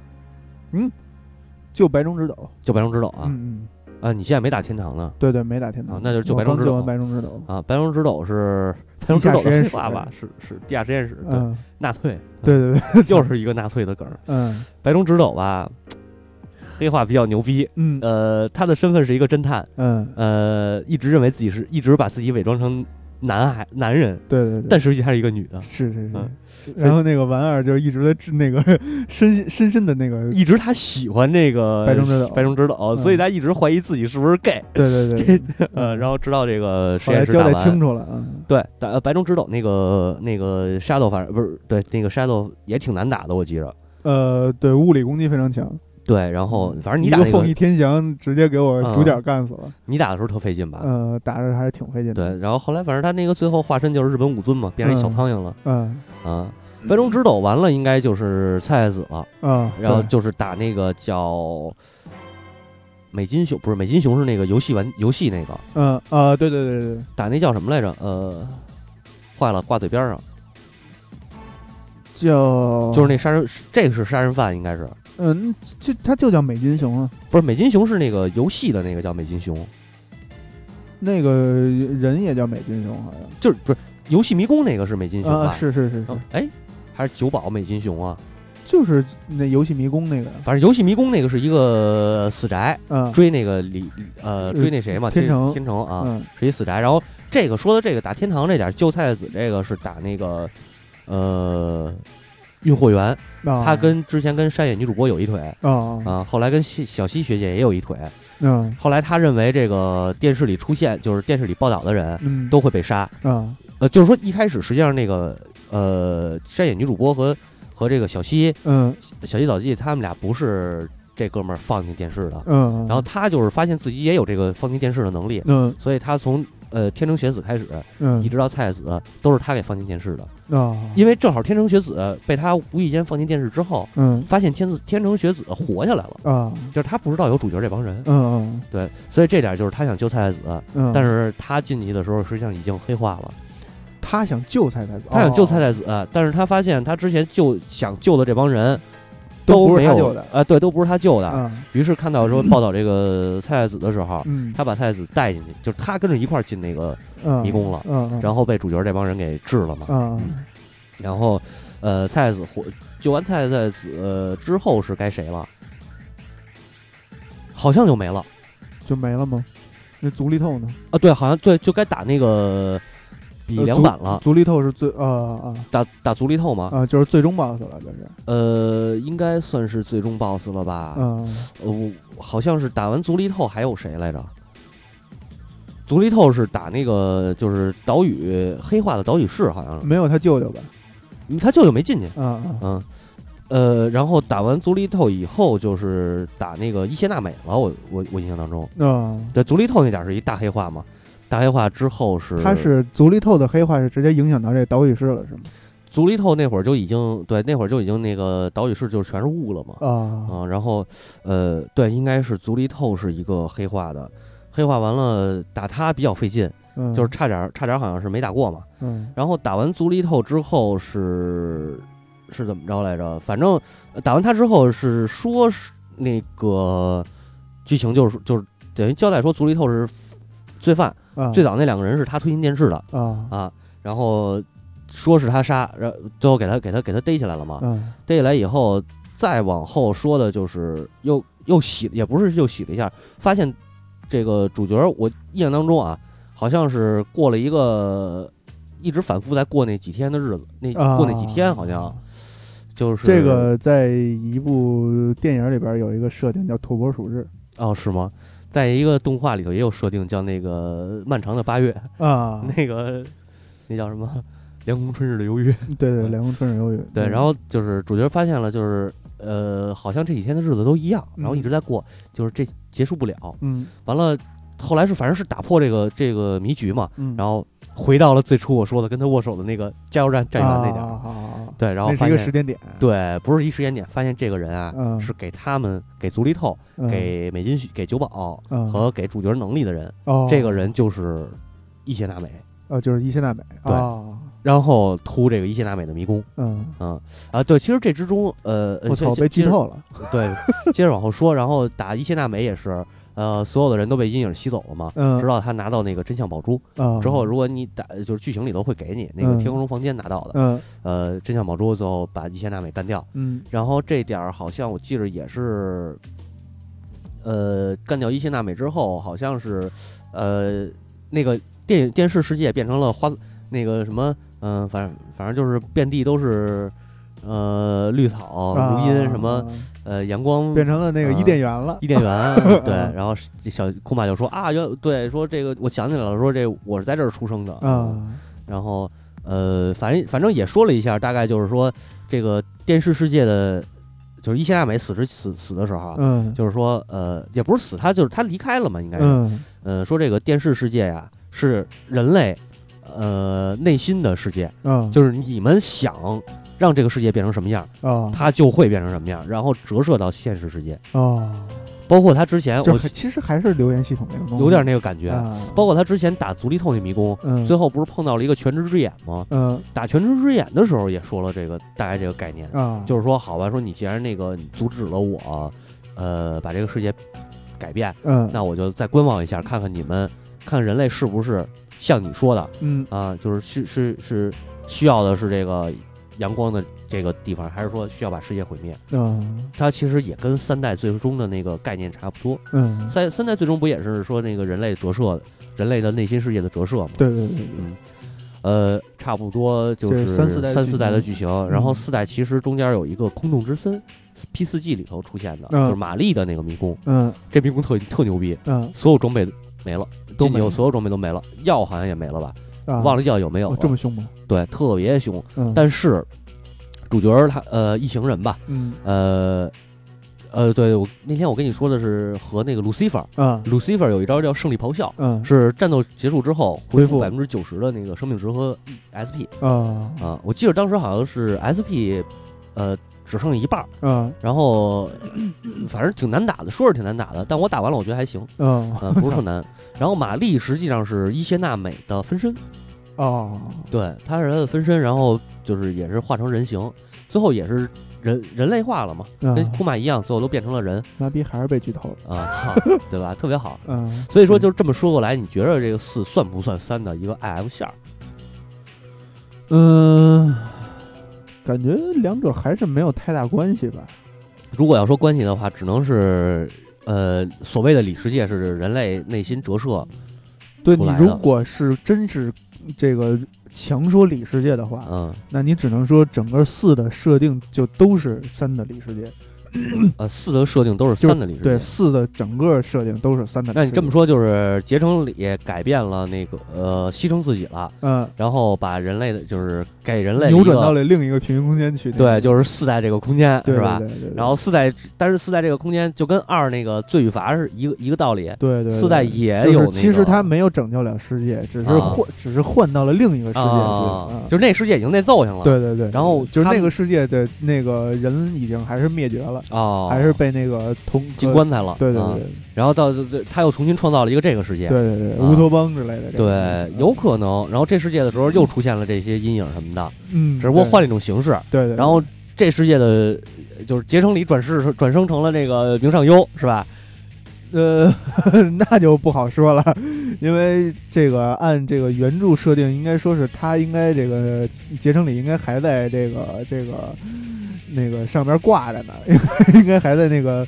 就白中之斗。就白中之斗啊。嗯嗯，啊！你现在没打天堂呢。对对，没打天堂。啊，那就是就白中之斗。救白中之斗，啊！白中之斗是白中之斗的地下实验室黑化吧？是是地下实验室，对，嗯，纳粹，对对对，就是一个纳粹的梗儿。嗯。白中之斗吧，黑化比较牛逼，嗯。呃，他的身份是一个侦探，嗯，呃，一直认为自己是一直把自己伪装成男孩男人，对对对，但实际他是一个女的，是是嗯。是，然后那个丸儿就一直在治那个 深深深的那个，一直他喜欢这个白中之岛白中之斗，嗯所以他一直怀疑自己是不是 gay，对对对，呃，然后直到这个实验室交代清楚了，嗯对，打呃白中之斗那个那个 shadow 反正不是对那个 shadow 也挺难打的，我记着。呃，对，物理攻击非常强，对，然后反正你打那个个凤翼天翔直接给我嗯主角干死了，你打的时候特费劲吧？呃，打着还是挺费劲的，对，然后后来反正他那个最后化身就是日本武尊嘛，变成一小嗯苍蝇了嗯啊。白龙之斗完了，应该就是菜菜子了，嗯，然后就是打那个叫美金熊，不是美金熊是那个游戏玩游戏那个，嗯啊，对对对对对，打那叫什么来着？呃，坏了，挂嘴边上，叫就是那杀人，这个是杀人犯，应该是嗯，就他就叫美金熊啊，不是美金熊是那个游戏的那个叫美金熊，那个人也叫美金熊，好像。就是不是游戏迷宫那个是美金熊吧？啊，是是是哎，还是九宝美金熊啊？就是那游戏迷宫那个，反正游戏迷宫那个是一个死宅，嗯。追那个李呃追那谁嘛，天成天成啊，嗯。是一死宅。然后这个说的这个打天堂这点儿救菜子这个是打那个呃运货员，啊，他跟之前跟山野女主播有一腿啊。啊啊，后来跟西小西学姐也有一腿。嗯。后来他认为这个电视里出现就是电视里报道的人嗯。都会被杀，啊。呃，就是说一开始实际上那个呃山野女主播和和这个小西嗯。小西早纪他们俩不是这哥们儿放进电视的，嗯，然后他就是发现自己也有这个放进电视的能力，嗯。所以他从呃天成学子开始，嗯。一直到菜子都是他给放进电视的。啊，因为正好天成学子被他无意间放进电视之后，嗯。发现天子天成学子活下来了，啊。就是他不知道有主角这帮人，嗯嗯。对，所以这点就是他想救菜子，嗯，但是他进去的时候实际上已经黑化了。他想救菜菜子，他想救菜菜菜子，但是他发现他之前救想救的这帮人都不是他救的啊，对，都不是他救的。啊于是看到说报道这个蔡太子的时候，嗯他把蔡太子带进去，就是他跟着一块儿进那个嗯迷宫了，然后被主角这帮人给治了嘛。嗯然后，呃，蔡太子活救完蔡太子、呃、之后是该谁了？好像就没了就没了吗？那足力透呢？啊，对，好像对，就该打那个比呃两版了，足力透是最啊啊打打足力透吗，啊，就是最终 BOSS 了，这是。呃，应该算是最终 BOSS 了吧？嗯。呃，我好像是打完足力透还有谁来着？足力透是打那个就是岛屿黑化的岛屿市，好像是。没有他舅舅吧？嗯他舅舅没进去，嗯，呃，然后打完足力透以后就是打那个伊邪娜美了，我我我印象当中，啊，对足力透那点是一大黑化嘛，大黑化之后是他是足利透的黑化是直接影响到这岛屿市了，是吗？足利透那会儿就已经对那会儿就已经那个岛屿市就全是雾了嘛，啊啊，然后呃，对，应该是足利透是一个黑化的，黑化完了打他比较费劲，嗯，就是差点儿差点儿好像是没打过嘛。嗯然后打完足利透之后是是怎么着来着？反正呃打完他之后是说是那个剧情就是就是等于交代说足利透是罪犯，啊，最早那两个人是他推进电视的啊。啊，然后说是他杀，然后最后给他给他给他逮起来了嘛。嗯。逮起来以后，再往后说的就是又又洗，也不是又洗了一下，发现这个主角，我印象当中啊，好像是过了一个一直反复在过那几天的日子，那啊，过那几天好像就是这个在一部电影里边有一个设定叫土拨鼠日。哦是吗？在一个动画里头也有设定叫那个漫长的八月，啊，那个那叫什么？凉宫春日的忧郁，对对，凉宫春日忧郁，对，嗯。然后就是主角发现了，就是呃，好像这几天的日子都一样，然后一直在过，就是这结束不了。嗯。完了，后来是反正是打破这个这个迷局嘛，嗯，然后回到了最初我说的跟他握手的那个加油站站员那点儿，啊啊啊啊对，然后那发现是一个时间点，对，不是一时间点，发现这个人啊、嗯是给他们给足力透、嗯给美金给九保、嗯和给主角能力的人，哦，这个人就是伊邪娜美，哦就是伊邪娜美，对啊然后突这个伊邪娜美的迷宫。嗯，嗯啊，对，其实这之中，呃，呃我操，被剧透了，对，接着往后说，然后打伊邪娜美也是，呃，所有的人都被阴影吸走了嘛，嗯，直到他拿到那个真相宝珠。啊。之后，如果你打，就是剧情里头会给你那个嗯。天空中房间拿到的，嗯。呃，真相宝珠最后把伊谢娜美干掉，嗯。然后这点儿好像我记着也是，呃，干掉伊谢娜美之后，好像是，呃，那个电影电视世界变成了花那个什么，嗯、反正反正就是遍地都是。呃，绿草、如茵，什么啊呃，阳光变成了那个啊伊甸园了，伊甸园，对，然后小库玛就说啊，原对，说这个我想起来了，说这我是在这儿出生的，啊。然后呃，反正反正也说了一下，大概就是说这个电视世界的，就是伊谢娜美死之死死的时候啊，嗯。就是说呃，也不是死，他就是他离开了嘛，应该是，嗯。呃，说这个电视世界呀是人类呃内心的世界，嗯。就是你们想让这个世界变成什么样，啊。它就会变成什么样，然后折射到现实世界，啊，包括他之前我其实还是留言系统那种东西，有点那个感觉。啊，包括他之前打足力透那迷宫，嗯。最后不是碰到了一个全知之眼吗？嗯。打全知之眼的时候也说了这个大概这个概念，啊，就是说好吧，说你既然那个阻止了我，呃，把这个世界改变，嗯。那我就再观望一下，看看你们，看人类是不是像你说的嗯。啊，就是是是是需要的是这个阳光的这个地方，还是说需要把世界毁灭？嗯它其实也跟三代最终的那个概念差不多。嗯，三三代最终不也是说那个人类折射，人类的内心世界的折射吗？对对对对，嗯，呃，差不多就是是三四代的三四代的剧剧情，然后嗯。四代其实中间有一个空洞之森，P 四 G 里头出现的，嗯。就是玛丽的那个迷宫，嗯。这迷宫特特牛逼，嗯。所有装备没了，都没了。进去后所有装备都没了，药好像也没了吧？啊，忘了叫有没有这么凶吗？对，特别凶，嗯，但是主角儿他呃一行人吧，嗯。呃。呃，对我那天我跟你说的是和那个 Lucifer，Lucifer 啊。Lucifer 有一招叫胜利咆哮，嗯。是战斗结束之后恢复恢复。百分之九十的那个生命值和 SP 啊。啊，我记得当时好像是 SP，呃，只剩一半儿，啊。然后反正挺难打的，说是挺难打的，但我打完了我觉得还行，啊。呃，不是特难。然后玛丽实际上是伊谢娜美的分身，哦。对，她是她的分身，然后就是也是化成人形，最后也是人人类化了嘛，啊跟库玛一样，最后都变成了人。妈逼还是被剧透了，啊，哈对吧？特别好。嗯，所以说，就这么说过来，你觉得这个四算不算三的一个 IF 线儿？嗯，感觉两者还是没有太大关系吧，如果要说关系的话，只能是呃，所谓的里世界是人类内心折射，对你如果是真是这个强说里世界的话，嗯。那你只能说整个四的设定就都是三的里世界，呃，四的设定都是三的里世对，四的整个设定都是三的。那你这么，说，就是结成里改变了那个呃，牺牲自己了，嗯，然后把人类的就是给人类扭转到了，另一个平行空间去，对，就是四代这个空间对是吧？然后四代，但是四代这个空间就跟二那个罪与罚是一个一个道理。对对对四代也有那个，其实他没有拯救了世界，只是啊换，只是换到了另一个世界去，就是那世界已经那揍上了。对对对，然后就是那个世界的那个人已经还是灭绝了，哦，还是被那个通进棺材了。啊对对对然后到他又重新创造了一个这个世界。对对对，啊乌托邦之类的。对，有可能。然后这世界的时候又出现了这些阴影什么的，嗯，只不过换了一种形式。对对，然后这世界的就是结成里转世转生成了这个明上优，是吧？呃，那就不好说了，因为这个按这个原著设定，应该说是他应该这个结成里应该还在这个这个那个上边挂着呢，应该还在那个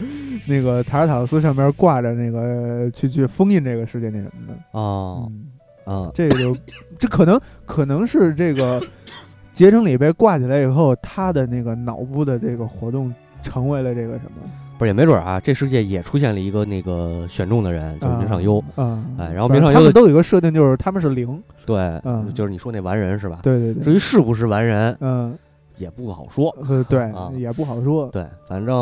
那个塔尔塔罗斯上边挂着那个去去封印这个世界那什么的。哦，嗯，啊，这个就这可能可能是这个 结成里被挂起来以后，他的那个脑部的这个活动成为了这个什么。不是也没准啊，这世界也出现了一个那个选中的人，就是明上优。啊，哎然后明上优的他们都有一个设定，就是他们是零，对，嗯就是你说那完人是吧？对对对，至于是不是完人嗯也不好说。呃对啊，也不好说，对，反正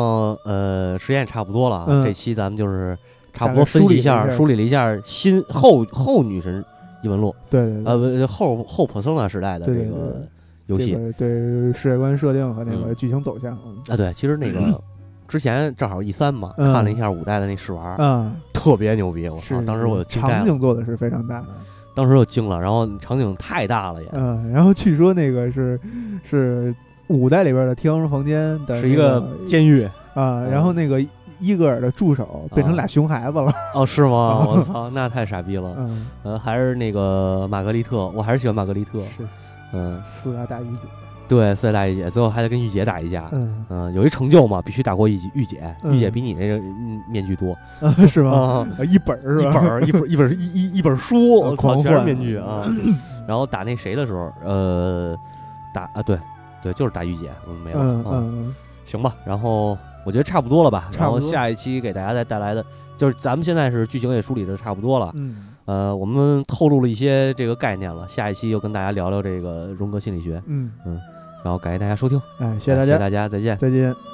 呃时间也差不多了啊，嗯这期咱们就是差不多分析一下，梳理了一下梳理了一下新后后女神异闻录，对对对，呃不后后 persona 时代的对对这个对游戏这个对世界观设定和那个嗯剧情走向，嗯啊。对，其实那个 之前正好 E 三嘛，嗯看了一下五代的那试玩，嗯，特别牛逼，我是操！当时我场了，景做的是非常大的，当时就惊了，然后场景太大了也，嗯，然后据说那个是是五代里边的天王房间的是一个个监狱啊，然后那个伊戈尔的助手变成俩熊孩子了，哦，是吗？我操，那太傻逼了。嗯，呃，还是那个玛格丽特，我还是喜欢玛格丽特。是嗯，四大大御姐，对，四大大御姐，最后还得跟御姐打一架。嗯嗯，有一成就嘛，必须打过御姐。御姐，嗯御姐比你那个嗯面具多 啊是吗？一本儿是吧？一本儿一本儿一本儿一一一本书，我操，狂全是面具啊。然后打那谁的时候，呃，打啊，对对，就是打御姐，嗯，没有。嗯啊嗯行吧，然后我觉得差不多了吧。然后下一期给大家再带来的，就是咱们现在是剧情也梳理的差不多了。嗯呃，我们透露了一些这个概念了，下一期又跟大家聊聊这个荣格心理学。嗯，然后感谢大家收听，哎，谢谢大家，谢谢大家，再见。再见。